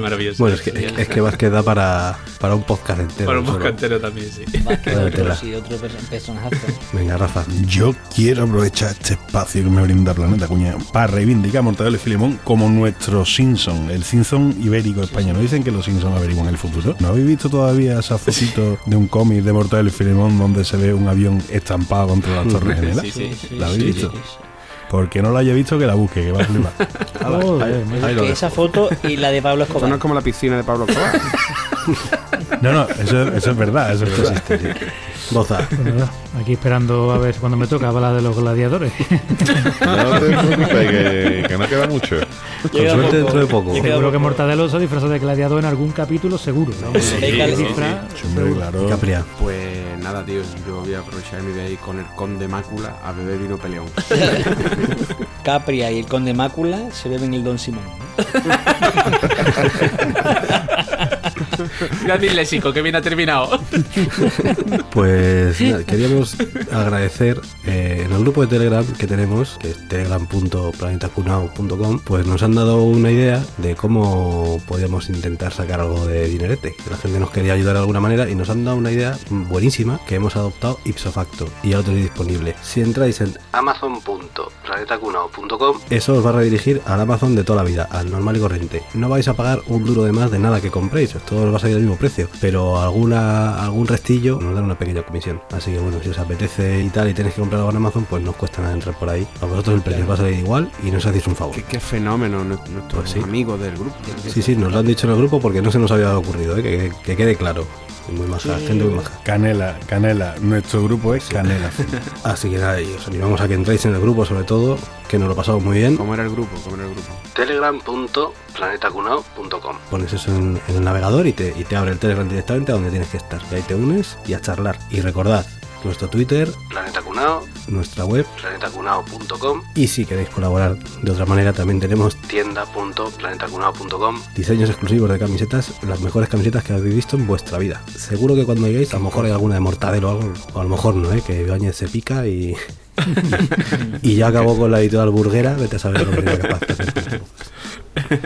Maravilloso. Bueno, es que, es que Vázquez da para, para un podcast entero. Para un solo. moscantero también, sí. Vázquez, otro, sí, otro perso- personajazo. Venga, Rafa. Yo quiero aprovechar este espacio que me brinda Planeta Cuña para reivindicar a Mortadelo y Filemón como nuestro Simpson, el Simpson ibérico español. ¿No dicen que los Simpson averiguan el futuro? ¿No habéis visto todavía esa fotito de un cómic de Mortadelo y Filemón donde se ve un avión estampado contra las torres gemelas? Sí, sí. ¿La habéis Sí, visto? sí, sí. Porque no la haya visto, que la busque, que va a flipar. Esa foto y la de Pablo Esto no Escobar. es como la piscina de Pablo Escobar. No, no, eso, eso es verdad, eso es verdad. Boza. Bueno, nada, aquí esperando a ver cuando me toca hablar de los gladiadores. No te preocupes, que, que no queda mucho. Con suerte dentro de poco. Llega seguro que poco. Mortadelo se disfraza de gladiador en algún capítulo, seguro. ¿no? Sí, Se sí, claro. Capria. Pues nada, tío, yo voy a aprovechar mi de ir con el conde mácula a beber vino peleón. Capria y el conde Mácula se beben el Don Simón. Mira el léxico, que bien ha terminado. Pues queríamos agradecer eh, en el grupo de Telegram que tenemos, que es telegram.planetacunao.com, pues nos han dado una idea de cómo podíamos intentar sacar algo de dinerete. La gente nos quería ayudar de alguna manera y nos han dado una idea buenísima que hemos adoptado ipso facto y ya lo tenéis disponible. Si entráis en amazon.planetacunao.com, eso os va a redirigir al Amazon de toda la vida, al normal y corriente. No vais a pagar un duro de más de nada que compréis, va a salir al mismo precio, pero alguna algún restillo nos dan una pequeña comisión. Así que bueno, si os apetece y tal y tenéis que comprar algo en Amazon, pues no os cuesta nada entrar por ahí. A vosotros el precio os va a salir igual y no os hacéis un favor. Qué, qué fenómeno nu- nuestros Pues sí. amigos del grupo. Sí, sí, nos lo han dicho en el grupo porque no se nos había ocurrido, ¿eh? que, que quede claro. Muy maja, gente muy maja. Canela, Canela. Nuestro grupo es Canela. Así que nada, y os animamos a que entréis en el grupo sobre todo, que nos lo pasamos muy bien. ¿Cómo era el grupo? ¿Cómo era el grupo? telegram.planetacunao.com Pones eso en, en el navegador y te, y te abre el Telegram directamente a donde tienes que estar. Y ahí te unes y a charlar. Y recordad, nuestro Twitter, Planetacunao, nuestra web, planetacunao.com y si queréis colaborar de otra manera también tenemos tienda.planetacunao.com diseños exclusivos de camisetas, las mejores camisetas que habéis visto en vuestra vida. Seguro que cuando lleguéis a lo mejor hay alguna de mortadelo o algo, o a lo mejor no, ¿eh? que Ibáñez se pica y... y ya acabó con la editorial burguera, vete a saber lo que sería capaz de hacer.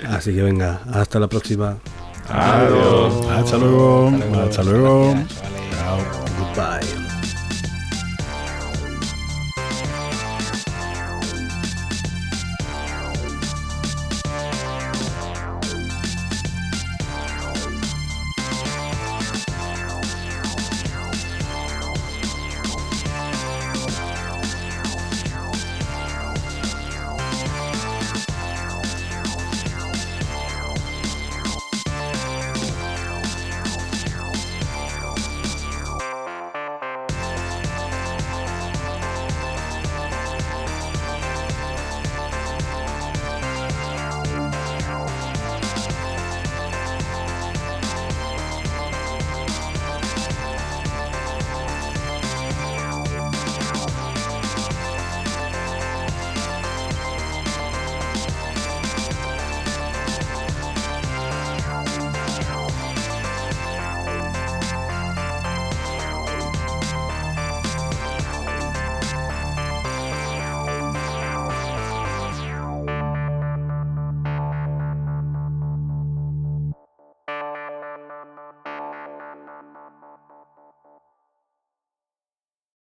Así que venga, hasta la próxima. Adiós. Hasta luego. Hasta luego. Gracias. Chao. Goodbye.